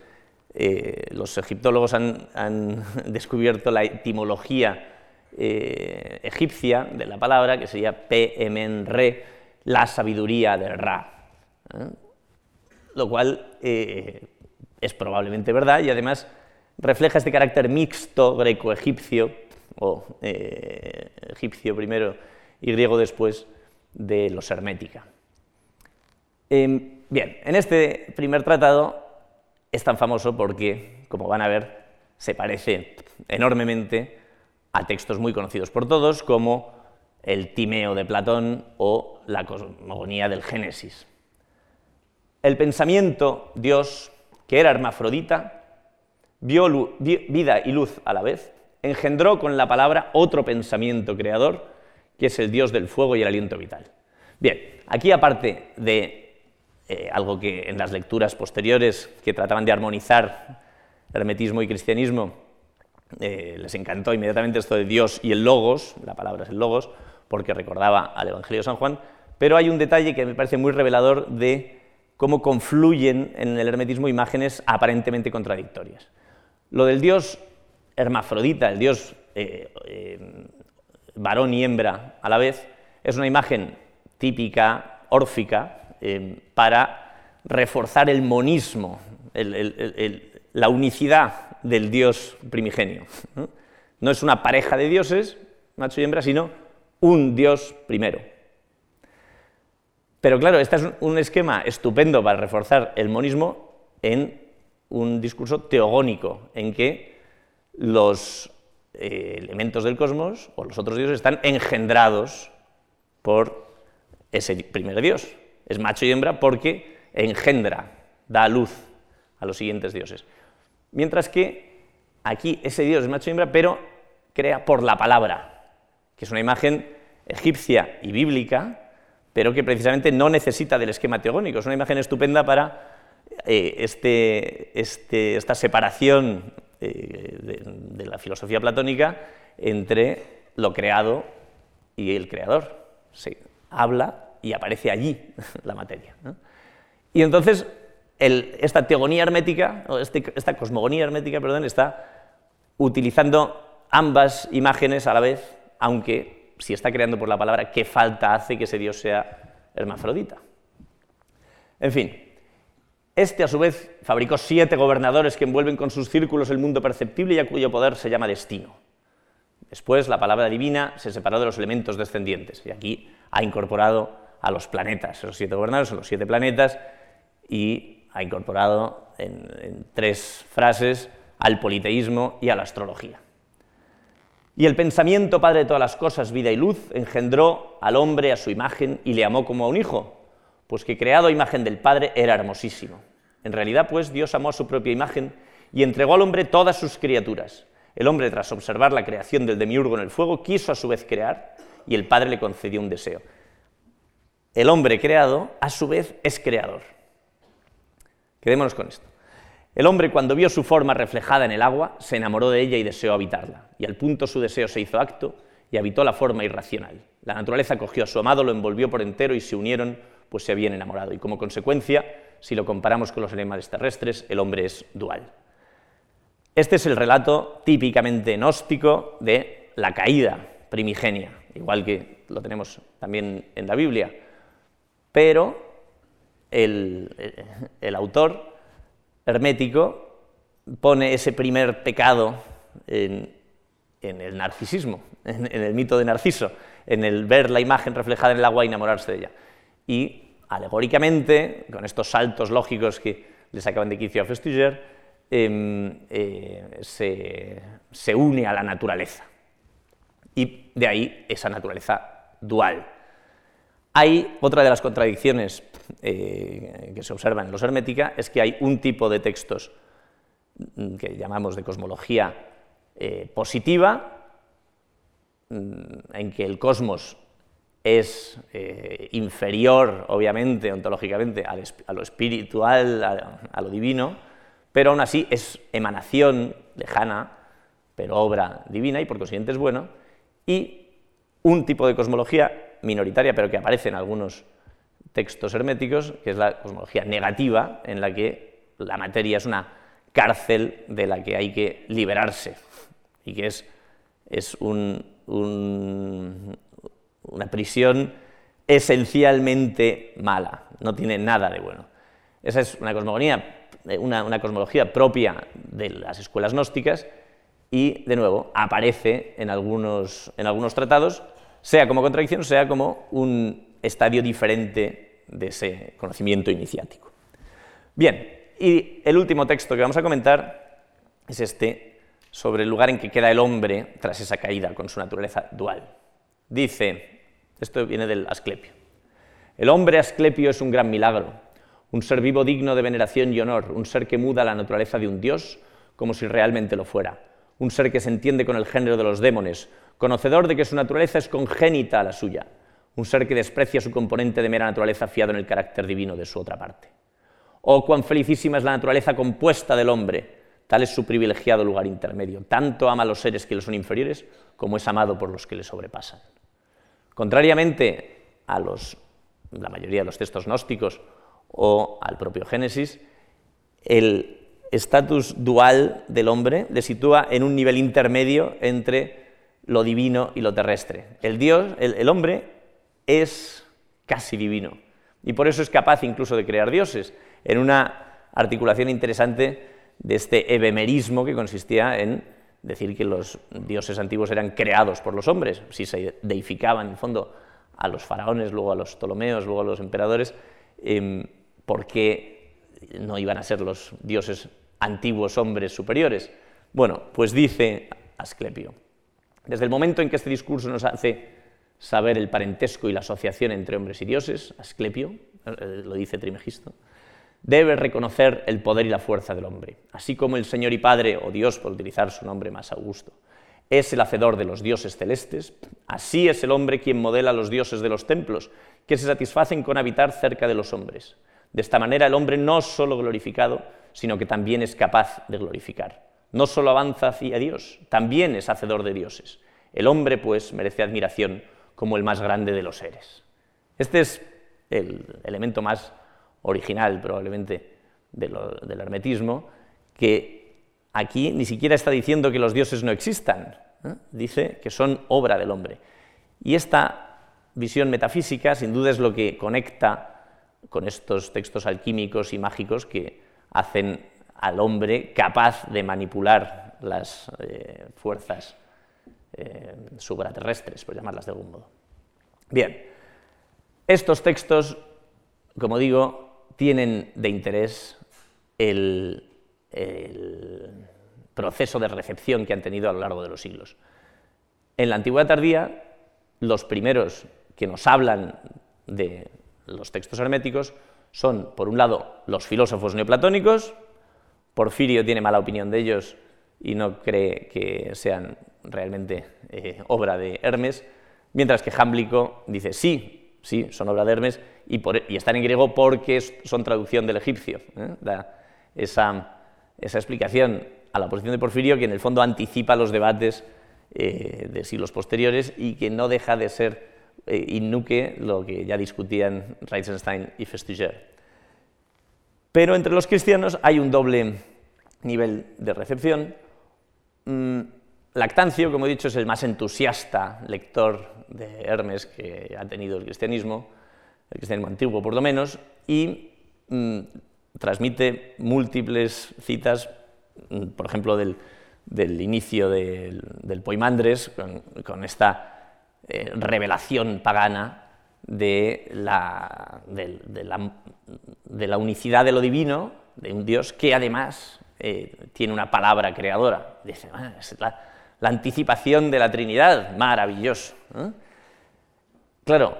eh, los egiptólogos han, descubierto la etimología eh, egipcia de la palabra, que sería P-M-N-Re, la sabiduría de Ra. Lo cual es probablemente verdad y además refleja este carácter mixto greco-egipcio, o egipcio primero y griego después, de los hermética. Em, Bien, en este primer tratado es tan famoso porque, como van a ver, se parece enormemente a textos muy conocidos por todos, como el Timeo de Platón o la cosmogonía del Génesis. El pensamiento Dios, que era hermafrodita, vio vida y luz a la vez, engendró con la palabra otro pensamiento creador, que es el Dios del fuego y el aliento vital. Bien, aquí aparte de eh, algo que en las lecturas posteriores que trataban de armonizar hermetismo y cristianismo, eh, les encantó inmediatamente esto de Dios y el logos, la palabra es el logos, porque recordaba al Evangelio de San Juan, pero hay un detalle que me parece muy revelador de cómo confluyen en el hermetismo imágenes aparentemente contradictorias. Lo del Dios hermafrodita, el Dios eh, eh, varón y hembra a la vez, es una imagen típica, órfica, para reforzar el monismo, la unicidad del Dios primigenio. ¿no? es una pareja de dioses, macho y hembra, sino un Dios primero. Pero claro, este es un esquema estupendo para reforzar el monismo en un discurso teogónico, en que los eh, elementos del cosmos o los otros dioses están engendrados por ese primer Dios. Es macho y hembra porque engendra, da luz a los siguientes dioses. Mientras que aquí ese Dios es macho y hembra, pero crea por la palabra, que es una imagen egipcia y bíblica, pero que precisamente no necesita del esquema teogónico. Es una imagen estupenda para eh, este, este, esta separación eh, de, la filosofía platónica entre lo creado y el creador. Se habla y aparece allí la materia. Y entonces esta teogonía hermética, este, esta cosmogonía hermética, perdón, está utilizando ambas imágenes a la vez, aunque si está creando por la palabra, ¿qué falta hace que ese Dios sea hermafrodita? En fin, este a su vez fabricó siete gobernadores que envuelven con sus círculos el mundo perceptible y a cuyo poder se llama destino. Después la palabra divina se separó de los elementos descendientes y aquí ha incorporado a los planetas. Esos siete gobernadores son los siete planetas y ha incorporado en, tres frases al politeísmo y a la astrología. Y el pensamiento, Padre de todas las cosas, vida y luz, engendró al hombre a su imagen y le amó como a un hijo, pues que creado a imagen del Padre era hermosísimo. En realidad, pues, Dios amó a su propia imagen y entregó al hombre todas sus criaturas. El hombre, tras observar la creación del demiurgo en el fuego, quiso a su vez crear y el Padre le concedió un deseo. El hombre creado, a su vez, es creador. Quedémonos con esto. El hombre, cuando vio su forma reflejada en el agua, se enamoró de ella y deseó habitarla, y al punto su deseo se hizo acto y habitó la forma irracional. La naturaleza cogió a su amado, lo envolvió por entero y se unieron, pues se habían enamorado. Y como consecuencia, si lo comparamos con los animales terrestres, el hombre es dual. Este es el relato típicamente gnóstico de la caída primigenia, igual que lo tenemos también en la Biblia. Pero el, autor hermético pone ese primer pecado en, el narcisismo, en, el mito de Narciso, en el ver la imagen reflejada en el agua y enamorarse de ella. Y alegóricamente, con estos saltos lógicos que le sacaban de quicio a Festiger, em, eh, se une a la naturaleza. Y de ahí esa naturaleza dual. Hay otra de las contradicciones eh, que se observan en los hermética, es que hay un tipo de textos mm, que llamamos de cosmología eh, positiva, mm, en que el cosmos es eh, inferior, obviamente, ontológicamente, a lo espiritual, a, lo divino, pero aún así es emanación lejana, pero obra divina y por consiguiente es bueno, y un tipo de cosmología minoritaria, pero que aparece en algunos textos herméticos, que es la cosmología negativa, en la que la materia es una cárcel de la que hay que liberarse y que es, es una prisión esencialmente mala, no tiene nada de bueno. Esa es una cosmogonía, una, una cosmología propia de las escuelas gnósticas y, de nuevo, aparece en algunos, en algunos tratados sea como contradicción, sea como un estadio diferente de ese conocimiento iniciático. Bien, y el último texto que vamos a comentar es este sobre el lugar en que queda el hombre tras esa caída con su naturaleza dual. Dice, esto viene del Asclepio, el hombre Asclepio es un gran milagro, un ser vivo digno de veneración y honor, un ser que muda la naturaleza de un dios como si realmente lo fuera, un ser que se entiende con el género de los démones, conocedor de que su naturaleza es congénita a la suya, un ser que desprecia su componente de mera naturaleza fiado en el carácter divino de su otra parte. Oh, cuán felicísima es la naturaleza compuesta del hombre, tal es su privilegiado lugar intermedio, tanto ama a los seres que le son inferiores como es amado por los que le sobrepasan. Contrariamente a la mayoría de los textos gnósticos o al propio Génesis, el estatus dual del hombre le sitúa en un nivel intermedio entre lo divino y lo terrestre. El Dios, el, hombre, es casi divino y por eso es capaz incluso de crear dioses, en una articulación interesante de este ebemerismo que consistía en decir que los dioses antiguos eran creados por los hombres, si se deificaban en fondo a los faraones, luego a los ptolomeos, luego a los emperadores, em, ¿por qué no iban a ser los dioses antiguos hombres superiores? Bueno, pues dice Asclepio, desde el momento en que este discurso nos hace saber el parentesco y la asociación entre hombres y dioses, Asclepio, eh, lo dice Trimegisto, debe reconocer el poder y la fuerza del hombre, así como el Señor y Padre, o Dios por utilizar su nombre más augusto, es el hacedor de los dioses celestes, así es el hombre quien modela los dioses de los templos, que se satisfacen con habitar cerca de los hombres. De esta manera el hombre no solo glorificado, sino que también es capaz de glorificar. No solo avanza hacia Dios, también es hacedor de dioses. El hombre, pues, merece admiración como el más grande de los seres. Este es el elemento más original, probablemente, del hermetismo, que aquí ni siquiera está diciendo que los dioses no existan, ¿eh? dice que son obra del hombre. Y esta visión metafísica, sin duda, es lo que conecta con estos textos alquímicos y mágicos que hacen al hombre capaz de manipular las eh, fuerzas eh, por llamarlas de algún modo. Bien, estos textos, como digo, tienen de interés el, proceso de recepción que han tenido a lo largo de los siglos. En la antigüedad tardía, los primeros que nos hablan de los textos herméticos son, por un lado, los filósofos neoplatónicos, Porfirio tiene mala opinión de ellos y no cree que sean realmente eh, obra de Hermes, mientras que Jámblico dice sí, sí, son obra de Hermes y, están en griego porque son traducción del egipcio. ¿eh? Da esa, explicación a la posición de Porfirio que en el fondo anticipa los debates eh, de siglos posteriores y que no deja de ser innuque lo que ya discutían Reichenstein y Festiger. Pero entre los cristianos hay un doble nivel de recepción. Mm, Lactancio, como he dicho, es el más entusiasta lector de Hermes que ha tenido el cristianismo, el cristianismo antiguo por lo menos, y mm, transmite múltiples citas, mm, por ejemplo, del, inicio del, Poimandres, con, esta eh, revelación pagana de la, de la unicidad de lo divino, de un Dios que además eh, tiene una palabra creadora. Dice, ah, es la, anticipación de la Trinidad, maravilloso. Claro,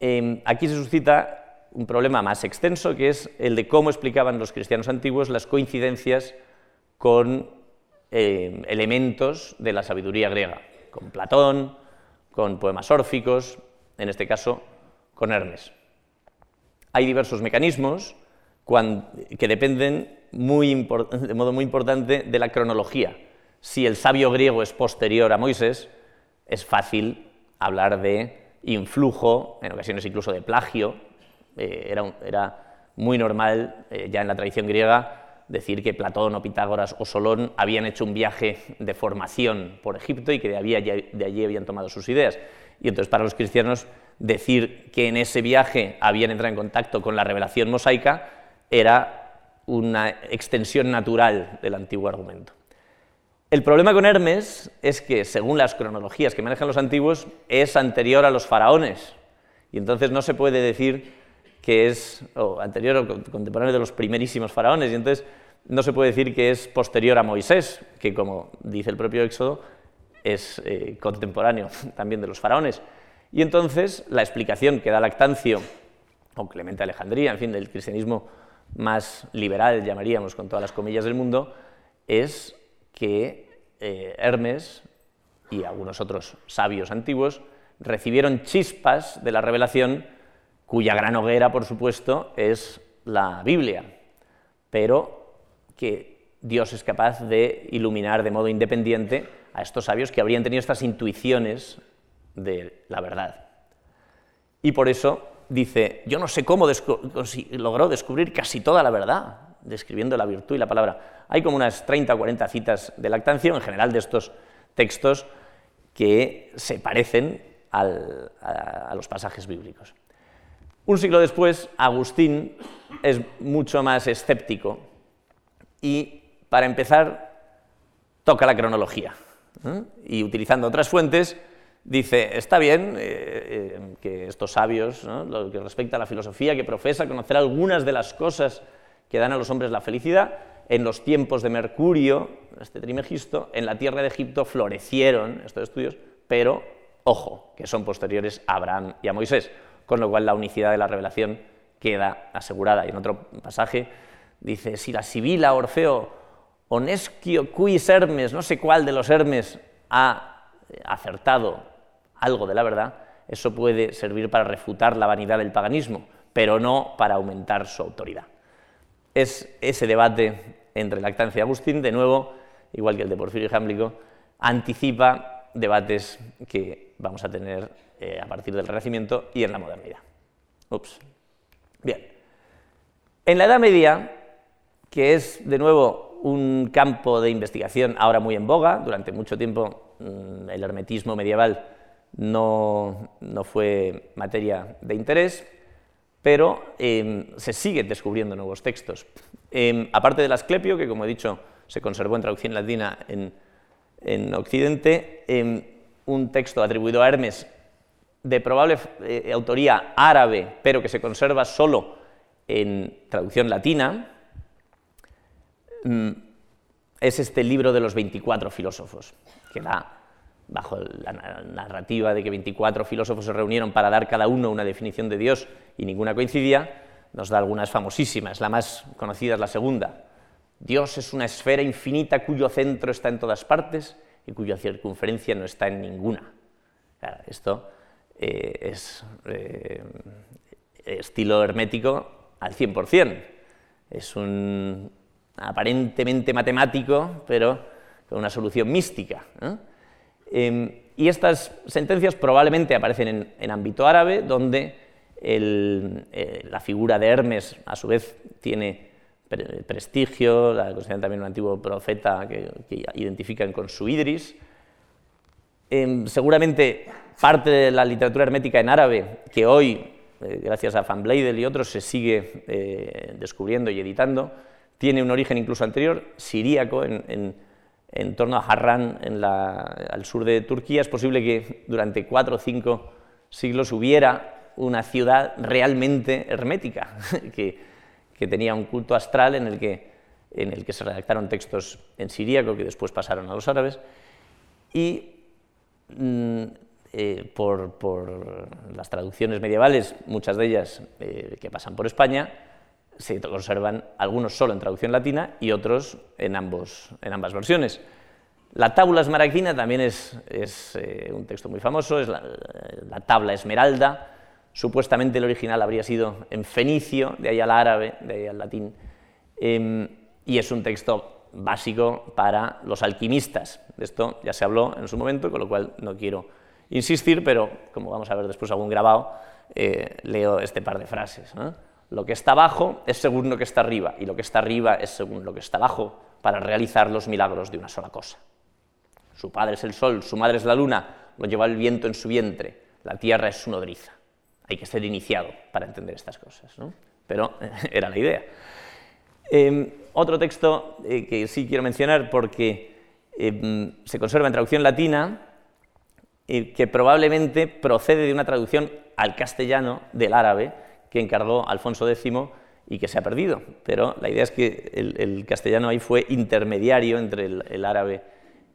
em, aquí se suscita un problema más extenso, que es el de cómo explicaban los cristianos antiguos las coincidencias con em, elementos de la sabiduría griega, con Platón, con poemas órficos, en este caso con Hermes. Hay diversos mecanismos que dependen de modo muy importante de la cronología. Si el sabio griego es posterior a Moisés, es fácil hablar de influjo, en ocasiones incluso de plagio. Eh, era, muy normal eh, ya en la tradición griega decir que Platón o Pitágoras o Solón habían hecho un viaje de formación por Egipto y que de, de allí habían tomado sus ideas. Y entonces para los cristianos decir que en ese viaje habían entrado en contacto con la revelación mosaica era una extensión natural del antiguo argumento. El problema con Hermes es que, según las cronologías que manejan los antiguos, es anterior a los faraones, y entonces no se puede decir que es anterior o contemporáneo de los primerísimos faraones, y entonces no se puede decir que es posterior a Moisés, que como dice el propio Éxodo, es eh, contemporáneo también de los faraones. Y entonces la explicación que da Lactancio, o Clemente Alejandría, en fin, del cristianismo más liberal, llamaríamos con todas las comillas del mundo, es que eh, Hermes y algunos otros sabios antiguos recibieron chispas de la revelación, cuya gran hoguera, por supuesto, es la Biblia, pero que Dios es capaz de iluminar de modo independiente a estos sabios que habrían tenido estas intuiciones de la verdad. Y por eso dice, yo no sé cómo logró descubrir casi toda la verdad, describiendo la virtud y la palabra. Hay como unas 30 o 40 citas de lactancia, en general de estos textos, que se parecen a, los pasajes bíblicos. Un siglo después, Agustín es mucho más escéptico y, para empezar, toca la cronología. ¿eh? Y utilizando otras fuentes, dice, está bien eh, eh, que estos sabios, lo que respecta a la filosofía, que profesa conocer algunas de las cosas que dan a los hombres la felicidad, en los tiempos de Mercurio, este Trimegisto, en la tierra de Egipto florecieron estos estudios, pero, ojo, que son posteriores a Abraham y a Moisés, con lo cual la unicidad de la revelación queda asegurada. Y en otro pasaje dice, si la Sibila, Orfeo, Onesquio, Quis Hermes, no sé cuál de los Hermes ha acertado algo de la verdad, eso puede servir para refutar la vanidad del paganismo, pero no para aumentar su autoridad. Es ese debate entre Lactancia y Agustín, de nuevo, igual que el de Porfirio y Jámblico, anticipa debates que vamos a tener eh, a partir del Renacimiento y en la modernidad. Ups. Bien. En la Edad Media, que es de nuevo un campo de investigación ahora muy en boga, durante mucho tiempo mm, el hermetismo medieval no, fue materia de interés, pero em, se siguen descubriendo nuevos textos. Em, aparte del Asclepio, que como he dicho se conservó en traducción latina en, Occidente, em, un texto atribuido a Hermes de probable eh, autoría árabe, pero que se conserva solo en traducción latina, es este libro de los 24 filósofos, que da bajo la narrativa de que 24 filósofos se reunieron para dar cada uno una definición de Dios y ninguna coincidía, nos da algunas famosísimas. La más conocida es la segunda. Dios es una esfera infinita cuyo centro está en todas partes y cuya circunferencia no está en ninguna. esto eh, es eh, estilo hermético al 100%. Es un aparentemente matemático, pero con una solución mística. Em, y estas sentencias probablemente aparecen en, ámbito árabe, donde eh, la figura de Hermes, a su vez, tiene prestigio, la consideran también un antiguo profeta que, identifican con su Idris. Em, seguramente parte de la literatura hermética en árabe, que hoy, eh, gracias a Van Bleidel y otros, se sigue eh, descubriendo y editando, tiene un origen incluso anterior, siríaco, en torno a Harran, al sur de Turquía, es posible que durante cuatro o cinco siglos hubiera una ciudad realmente hermética, que, tenía un culto astral en el, que, en el que se redactaron textos en siríaco que después pasaron a los árabes, y mm, eh, por, las traducciones medievales, muchas de ellas eh, que pasan por España, se conservan algunos solo en traducción latina y otros en, ambos, en ambas versiones. La tabla esmaragdina también es, eh, un texto muy famoso, es la, tabla esmeralda. Supuestamente el original habría sido en fenicio, de ahí al árabe, de ahí al latín, em, y es un texto básico para los alquimistas. De esto ya se habló en su momento, con lo cual no quiero insistir, pero como vamos a ver después algún grabado, eh, leo este par de frases. Lo que está abajo es según lo que está arriba, y lo que está arriba es según lo que está abajo, para realizar los milagros de una sola cosa. Su padre es el sol, su madre es la luna, lo lleva el viento en su vientre, la tierra es su nodriza. Hay que ser iniciado para entender estas cosas, ¿no? pero era la idea. Em, otro texto eh, que sí quiero mencionar porque em, se conserva en traducción latina, eh, que probablemente procede de una traducción al castellano del árabe, que encargó Alfonso X y que se ha perdido. Pero la idea es que el, castellano ahí fue intermediario entre el, árabe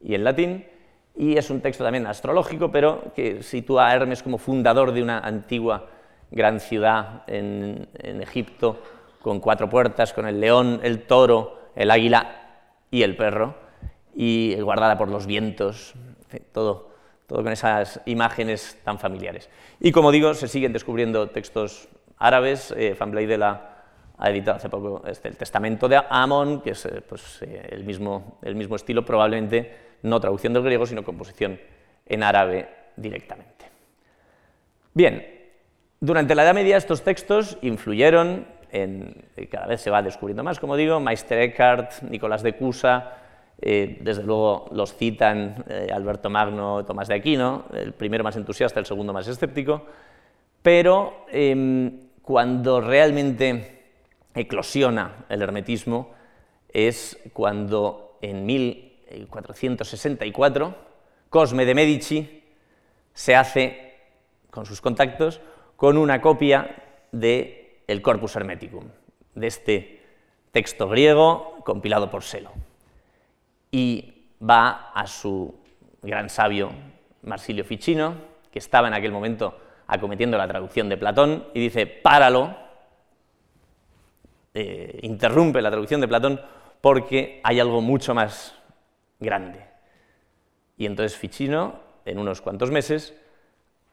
y el latín, y es un texto también astrológico, pero que sitúa a Hermes como fundador de una antigua gran ciudad en, Egipto, con cuatro puertas, con el león, el toro, el águila y el perro, y guardada por los vientos, todo, todo con esas imágenes tan familiares. Y como digo, se siguen descubriendo textos árabes, eh, de la ha editado hace poco este, el Testamento de Amón, que es eh, pues, eh, el, mismo, el mismo estilo, probablemente no traducción del griego, sino composición en árabe directamente. Bien, durante la Edad Media estos textos influyeron en, cada vez se va descubriendo más, como digo, Meister Eckhart, Nicolás de Cusa, eh, desde luego los citan Alberto Magno, Tomás de Aquino, el primero más entusiasta, el segundo más escéptico, pero em, cuando realmente eclosiona el hermetismo es cuando en 1464 Cosme de Medici se hace, con sus contactos, con una copia de el Corpus Hermeticum, de este texto griego compilado por Selo. Y va a su gran sabio Marsilio Ficino, que estaba en aquel momento acometiendo la traducción de Platón, y dice, páralo, eh, interrumpe la traducción de Platón porque hay algo mucho más grande. Y entonces Ficino, en unos cuantos meses,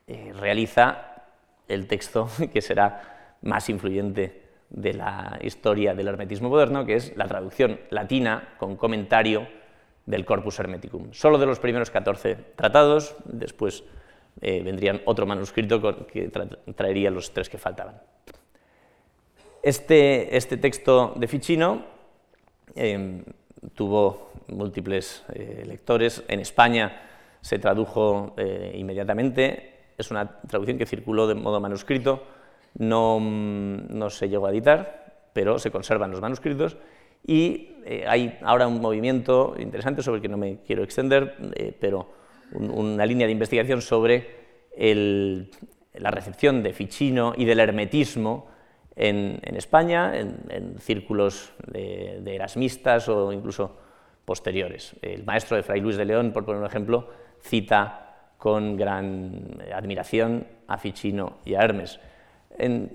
eh, realiza el texto que será más influyente de la historia del hermetismo moderno, que es la traducción latina con comentario del Corpus Hermeticum. Solo de los primeros 14 tratados, después eh, vendrían otro manuscrito que traería los tres que faltaban. Este, este, texto de Ficino em, tuvo múltiples eh, lectores. En España se tradujo eh, inmediatamente. Es una traducción que circuló de modo manuscrito. No, no, se llegó a editar, pero se conservan los manuscritos. Y hay ahora un movimiento interesante sobre el que no me quiero extender, pero una línea de investigación sobre la recepción de Ficino y del hermetismo en, España, en, círculos de, erasmistas o incluso posteriores. El maestro de Fray Luis de León, por poner un ejemplo, cita con gran admiración a Ficino y a Hermes. En,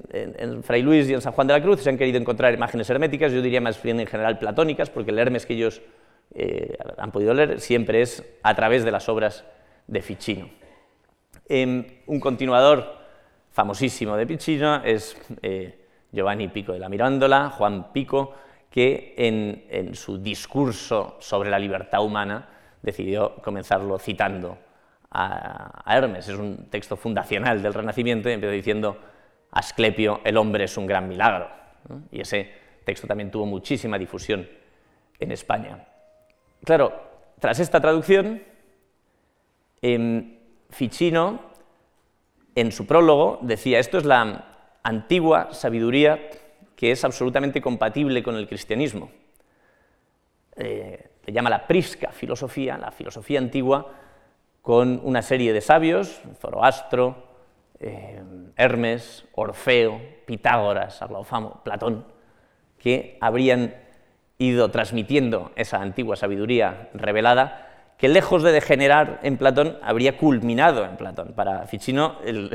Fray Luis y en San Juan de la Cruz se han querido encontrar imágenes herméticas, yo diría más bien en general platónicas, porque el Hermes que ellos eh, han podido leer siempre es a través de las obras de Ficino. un continuador famosísimo de Ficino es eh, Giovanni Pico de la Mirándola, Juan Pico, que en, su discurso sobre la libertad humana decidió comenzarlo citando a, Hermes. Es un texto fundacional del Renacimiento y empezó diciendo, Asclepio, el hombre es un gran milagro. Y ese texto también tuvo muchísima difusión en España. Claro, tras esta traducción, Ficino, en su prólogo, decía, esto es la antigua sabiduría que es absolutamente compatible con el cristianismo. Eh, le llama la prisca filosofía, la filosofía antigua, con una serie de sabios, Zoroastro, eh, Hermes, Orfeo, Pitágoras, Arlaufamo, Platón, que habrían ido transmitiendo esa antigua sabiduría revelada que lejos de degenerar en Platón, habría culminado en Platón. Para Ficino, el,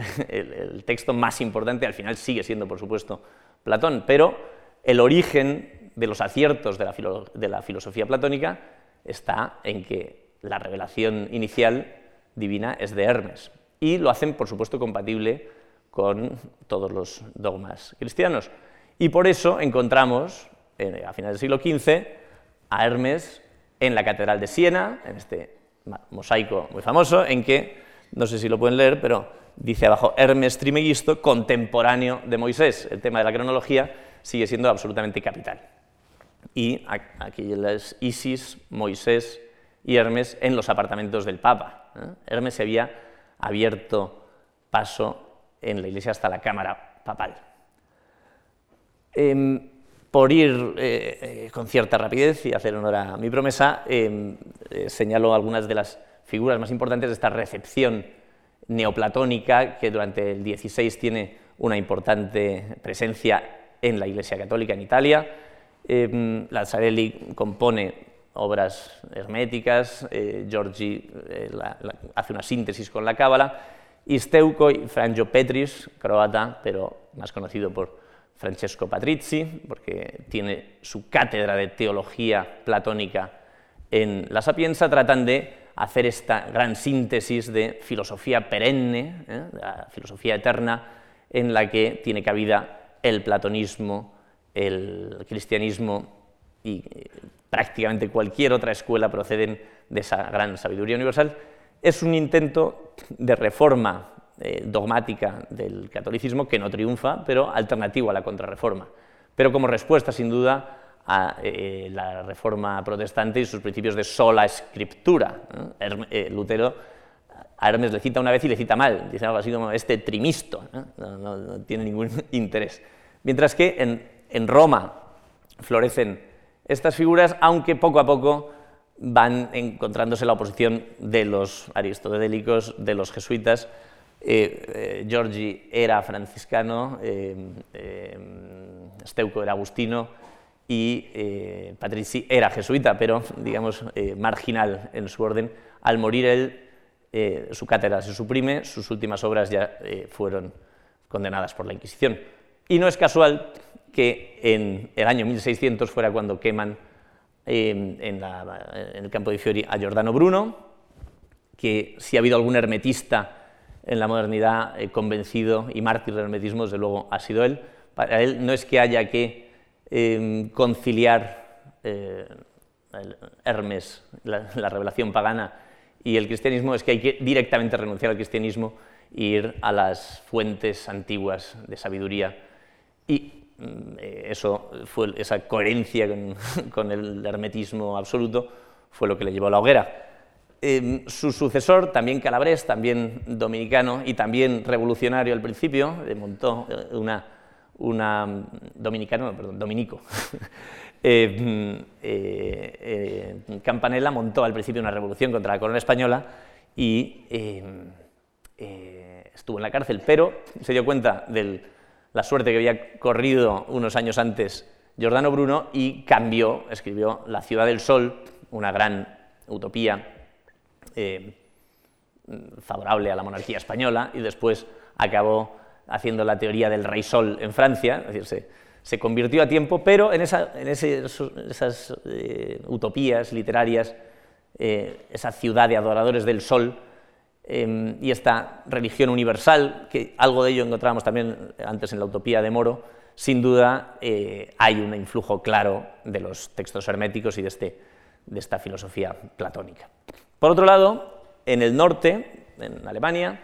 texto más importante al final sigue siendo, por supuesto, Platón, pero el origen de los aciertos de la, de la filosofía platónica está en que la revelación inicial divina es de Hermes, y lo hacen, por supuesto, compatible con todos los dogmas cristianos. Y por eso encontramos, a finales del siglo XV, a Hermes en la Catedral de Siena, en este mosaico muy famoso, en que, no sé si lo pueden leer, pero dice abajo Hermes Trimegisto, contemporáneo de Moisés. El tema de la cronología sigue siendo absolutamente capital. Y aquí es Isis, Moisés y Hermes en los apartamentos del Papa. ¿eh? Hermes se había abierto paso en la iglesia hasta la cámara papal. Em, por ir eh, eh, con cierta rapidez y hacer honor a mi promesa, em, eh, señalo algunas de las figuras más importantes de esta recepción neoplatónica que durante el XVI tiene una importante presencia en la Iglesia Católica en Italia. Eh, Lazzarelli compone obras herméticas, eh, Giorgi eh, hace una síntesis con la Cábala, y Steuco y Frangio Petris, croata, pero más conocido por Francesco Patrizzi, porque tiene su cátedra de teología platónica en La Sapienza, tratan de hacer esta gran síntesis de filosofía perenne, la filosofía eterna, en la que tiene cabida el platonismo, el cristianismo y eh, prácticamente cualquier otra escuela proceden de esa gran sabiduría universal, es un intento de reforma eh, dogmática del catolicismo que no triunfa, pero alternativo a la contrarreforma. Pero como respuesta, sin duda, a eh, la reforma protestante y sus principios de sola escritura. Lutero a Hermes le cita una vez y le cita mal, dice algo así como este trimisto, no, tiene ningún interés. Mientras que en, en, Roma florecen estas figuras, aunque poco a poco van encontrándose la oposición de los aristotélicos, de los jesuitas. Eh, eh, Giorgi era franciscano, eh, Steuco era agustino y Patrici era jesuita, pero digamos marginal en su orden. Al morir él su cátedra se suprime, sus últimas obras ya fueron condenadas por la Inquisición. Y no es casual que en el año 1600 fuera cuando queman em, en, el campo de Fiori a Giordano Bruno, que si ha habido algún hermetista en la modernidad eh, convencido y mártir del hermetismo, desde luego ha sido él. Para él no es que haya que em, conciliar Hermes, la revelación pagana, y el cristianismo es que hay que directamente renunciar al cristianismo e ir a las fuentes antiguas de sabiduría. Y mm, eh, eso fue, esa coherencia con, el hermetismo absoluto fue lo que le llevó a la hoguera. Em, su sucesor, también calabrés, también dominicano y también revolucionario al principio, montó eh, una, una mm, dominicano, perdón, dominico, Eh, eh, eh, Campanella montó al principio una revolución contra la corona española y estuvo en la cárcel, pero se dio cuenta de la suerte que había corrido unos años antes Giordano Bruno y cambió, escribió La ciudad del sol, una gran utopía favorable a la monarquía española, y después acabó haciendo la teoría del rey sol en Francia, es decir, se convirtió a tiempo, pero en, esas eh, utopías literarias, eh, esa ciudad de adoradores del sol em, y esta religión universal, que algo de ello encontrábamos también antes en la utopía de Moro, sin duda eh, hay un influjo claro de los textos herméticos y de, este, de esta filosofía platónica. Por otro lado, en el norte, en Alemania,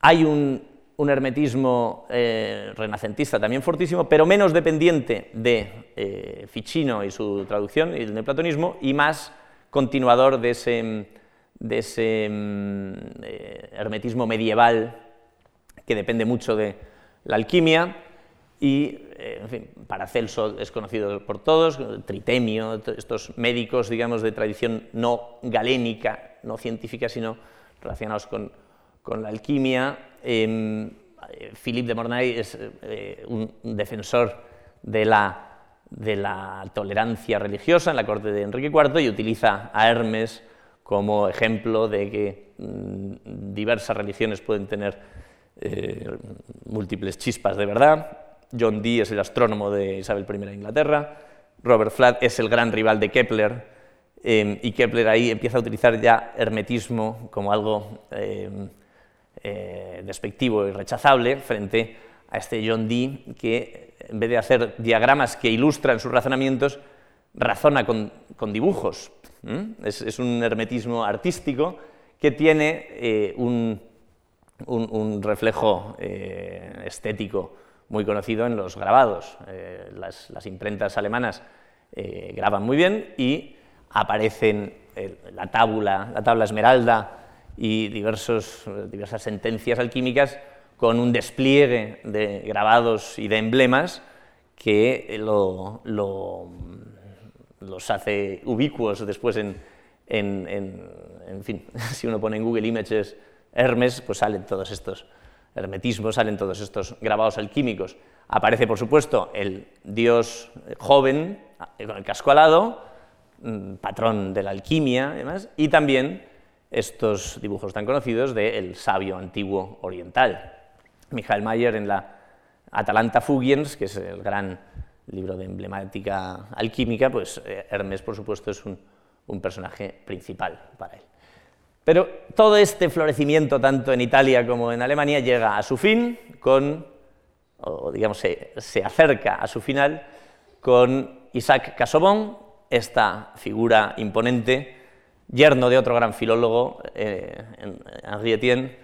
hay un hermetismo eh, renacentista también fortísimo, pero menos dependiente de eh, Ficino y su traducción y el neoplatonismo, y más continuador de ese, de ese mm, eh, hermetismo medieval que depende mucho de la alquimia y, en fin, Paracelso es conocido por todos, Tritemio, estos médicos, digamos, de tradición no galénica, no científica, sino relacionados con, la alquimia, Em, Philippe de Mornay es eh, un defensor de la, de la, tolerancia religiosa en la corte de Enrique IV y utiliza a Hermes como ejemplo de que mm, diversas religiones pueden tener eh, múltiples chispas de verdad. John Dee es el astrónomo de Isabel I de Inglaterra. Robert Flatt es el gran rival de Kepler em, y Kepler ahí empieza a utilizar ya hermetismo como algo em, eh, despectivo y rechazable frente a este John Dee que, en vez de hacer diagramas que ilustran sus razonamientos, razona con, dibujos. Es, un hermetismo artístico que tiene eh, un, reflejo eh, estético muy conocido en los grabados. Las, las, imprentas alemanas graban muy bien y aparecen la tabla, la tabla esmeralda y diversos, diversas sentencias alquímicas con un despliegue de grabados y de emblemas que lo, los hace ubicuos después en, en, en, fin, si uno pone en Google Images Hermes, pues salen todos estos hermetismos, salen todos estos grabados alquímicos. Aparece, por supuesto, el dios joven con el casco alado, mm, patrón de la alquimia y también estos dibujos tan conocidos del sabio antiguo oriental. Michael Mayer en la Atalanta Fugiens, que es el gran libro de emblemática alquímica, pues eh, Hermes, por supuesto, es un, personaje principal para él. Pero todo este florecimiento, tanto en Italia como en Alemania, llega a su fin con, o digamos, se, acerca a su final con Isaac Casaubon, esta figura imponente, yerno de otro gran filólogo, eh, Henri Etienne,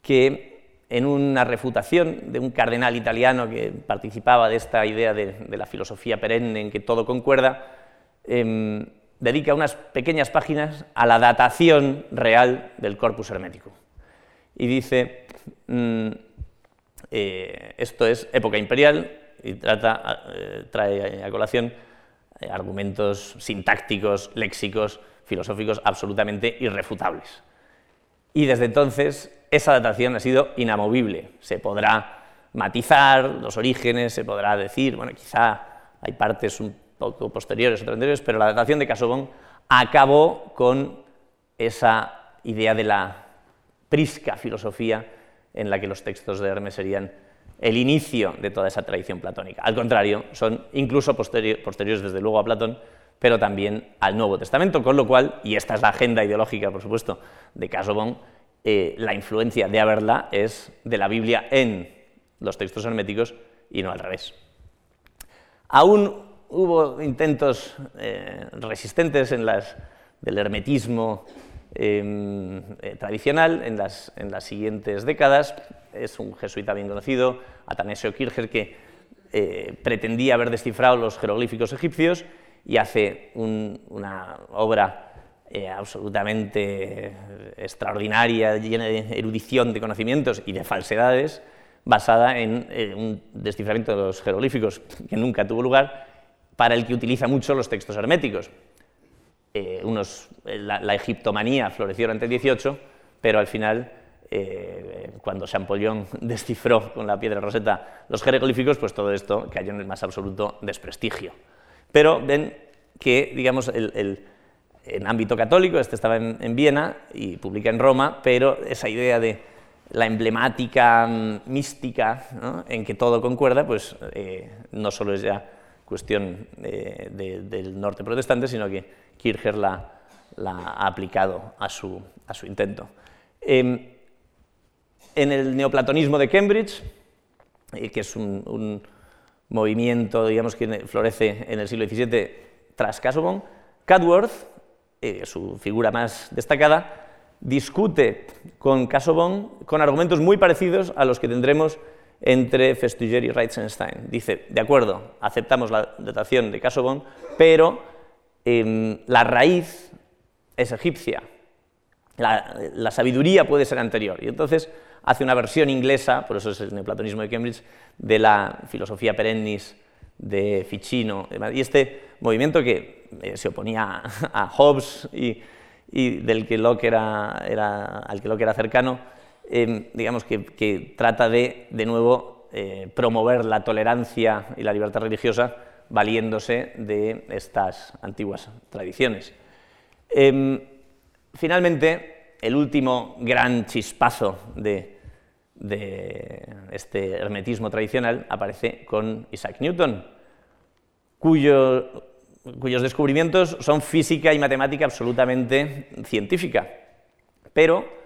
que en una refutación de un cardenal italiano que participaba de esta idea de, la filosofía perenne en que todo concuerda, em, dedica unas pequeñas páginas a la datación real del corpus hermético. Y dice, mm, eh, esto es época imperial y trata, eh, trae a colación eh, argumentos sintácticos, léxicos, filosóficos absolutamente irrefutables. Y desde entonces esa datación ha sido inamovible. Se podrá matizar los orígenes, se podrá decir, bueno, quizá hay partes un poco posteriores, otras anteriores, pero la datación de Casobón acabó con esa idea de la prisca filosofía en la que los textos de Hermes serían el inicio de toda esa tradición platónica. Al contrario, son incluso posteriores desde luego a Platón, pero también al Nuevo Testamento, con lo cual, y esta es la agenda ideológica, por supuesto, de Casobón, eh, la influencia de Averla es de la Biblia en los textos herméticos y no al revés. Aún hubo intentos eh, resistentes en las, del hermetismo em, eh, tradicional en las, en siguientes décadas. Es un jesuita bien conocido, Atanesio Kircher, que pretendía haber descifrado los jeroglíficos egipcios y hace una obra eh, absolutamente extraordinaria, llena de erudición de conocimientos y de falsedades, basada en eh, un desciframiento de los jeroglíficos que nunca tuvo lugar, para el que utiliza mucho los textos herméticos. Eh, unos, la, egiptomanía floreció durante el 18, pero al final, cuando Champollion descifró con la piedra roseta los jeroglíficos, pues todo esto cayó en el más absoluto desprestigio. Pero ven que, digamos, el en ámbito católico, este estaba en, Viena y publica en Roma, pero esa idea de la emblemática mm, mística en que todo concuerda, pues eh, no solo es ya cuestión eh, del norte protestante, sino que Kircher la, ha aplicado a su, intento. Em, en el neoplatonismo de Cambridge, eh, que es un, un, movimiento digamos, que florece en el siglo XVII tras Casaubon, Cadworth eh, su figura más destacada, discute con Casaubon con argumentos muy parecidos a los que tendremos entre Festuger y Reitzenstein. Dice, de acuerdo, aceptamos la datación de Casaubon, pero em, la raíz es egipcia, la, sabiduría puede ser anterior. Y entonces hace una versión inglesa, por eso es el neoplatonismo de Cambridge, de la filosofía perennis de Ficino. Y este movimiento que eh, se oponía a Hobbes y, del que Locke era, al que Locke era cercano, em, digamos que, trata de, de nuevo, eh, promover la tolerancia y la libertad religiosa valiéndose de estas antiguas tradiciones. Em, finalmente, el último gran chispazo de, este hermetismo tradicional aparece con Isaac Newton, cuyo cuyos descubrimientos son física y matemática absolutamente científica, pero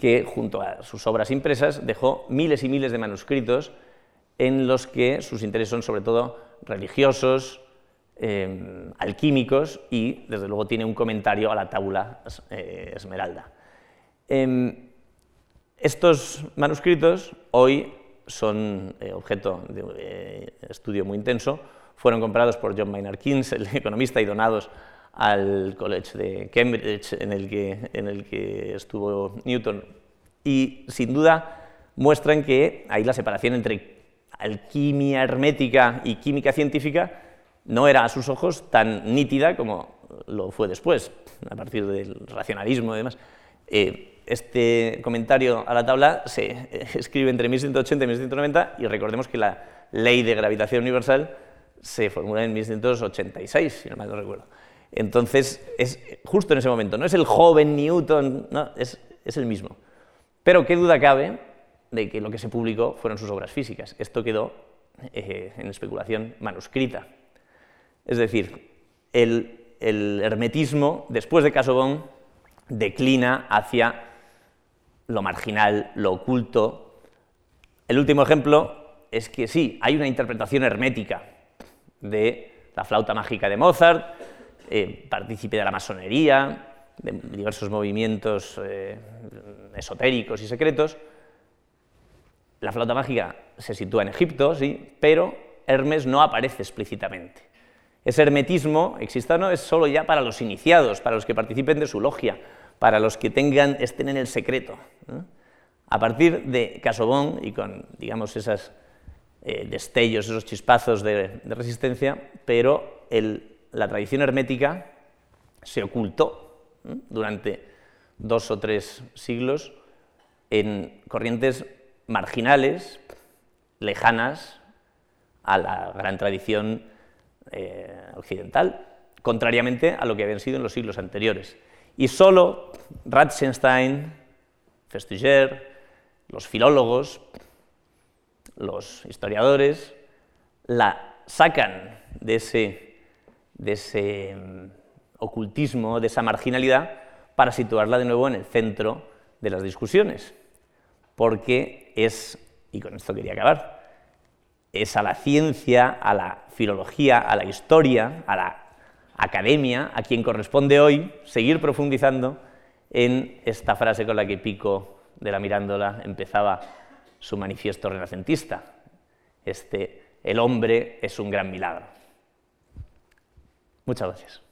que junto a sus obras impresas dejó miles y miles de manuscritos en los que sus intereses son sobre todo religiosos, em, alquímicos y desde luego tiene un comentario a la tabula eh, esmeralda. Em, estos manuscritos hoy son eh, objeto de eh, estudio muy intenso fueron comprados por John Maynard Keynes, el economista, y donados al College de Cambridge en el que, en el que estuvo Newton. Y sin duda muestran que ahí la separación entre alquimia hermética y química científica no era a sus ojos tan nítida como lo fue después, a partir del racionalismo y demás. Eh, este comentario a la tabla se escribe entre 1180 y 1190 y recordemos que la ley de gravitación universal se formula en 1186, si no mal no recuerdo. Entonces, es justo en ese momento, no es el joven Newton, no, es, el mismo. Pero qué duda cabe de que lo que se publicó fueron sus obras físicas. Esto quedó eh, en especulación manuscrita. Es decir, el, el hermetismo, después de Casaubon, declina hacia lo marginal, lo oculto. El último ejemplo es que sí, hay una interpretación hermética de la flauta mágica de Mozart, eh, partícipe de la masonería, de diversos movimientos eh, esotéricos y secretos. La flauta mágica se sitúa en Egipto, sí, pero Hermes no aparece explícitamente. Ese hermetismo, exista no, es solo ya para los iniciados, para los que participen de su logia, para los que tengan, estén en el secreto. A partir de Casobón y con, digamos, esos eh, destellos, esos chispazos de, resistencia, pero la tradición hermética se ocultó durante dos o tres siglos en corrientes marginales, lejanas a la gran tradición eh, occidental, contrariamente a lo que habían sido en los siglos anteriores. Y solo Ratzenstein, Festuger, los filólogos, los historiadores, la sacan de ese, de ese mm, ocultismo, de esa marginalidad, para situarla de nuevo en el centro de las discusiones, porque es, y con esto quería acabar, es a la ciencia, a la filología, a la historia, a la academia, a quien corresponde hoy seguir profundizando en esta frase con la que Pico de la Mirándola empezaba su manifiesto renacentista. Este, el hombre es un gran milagro. Muchas gracias.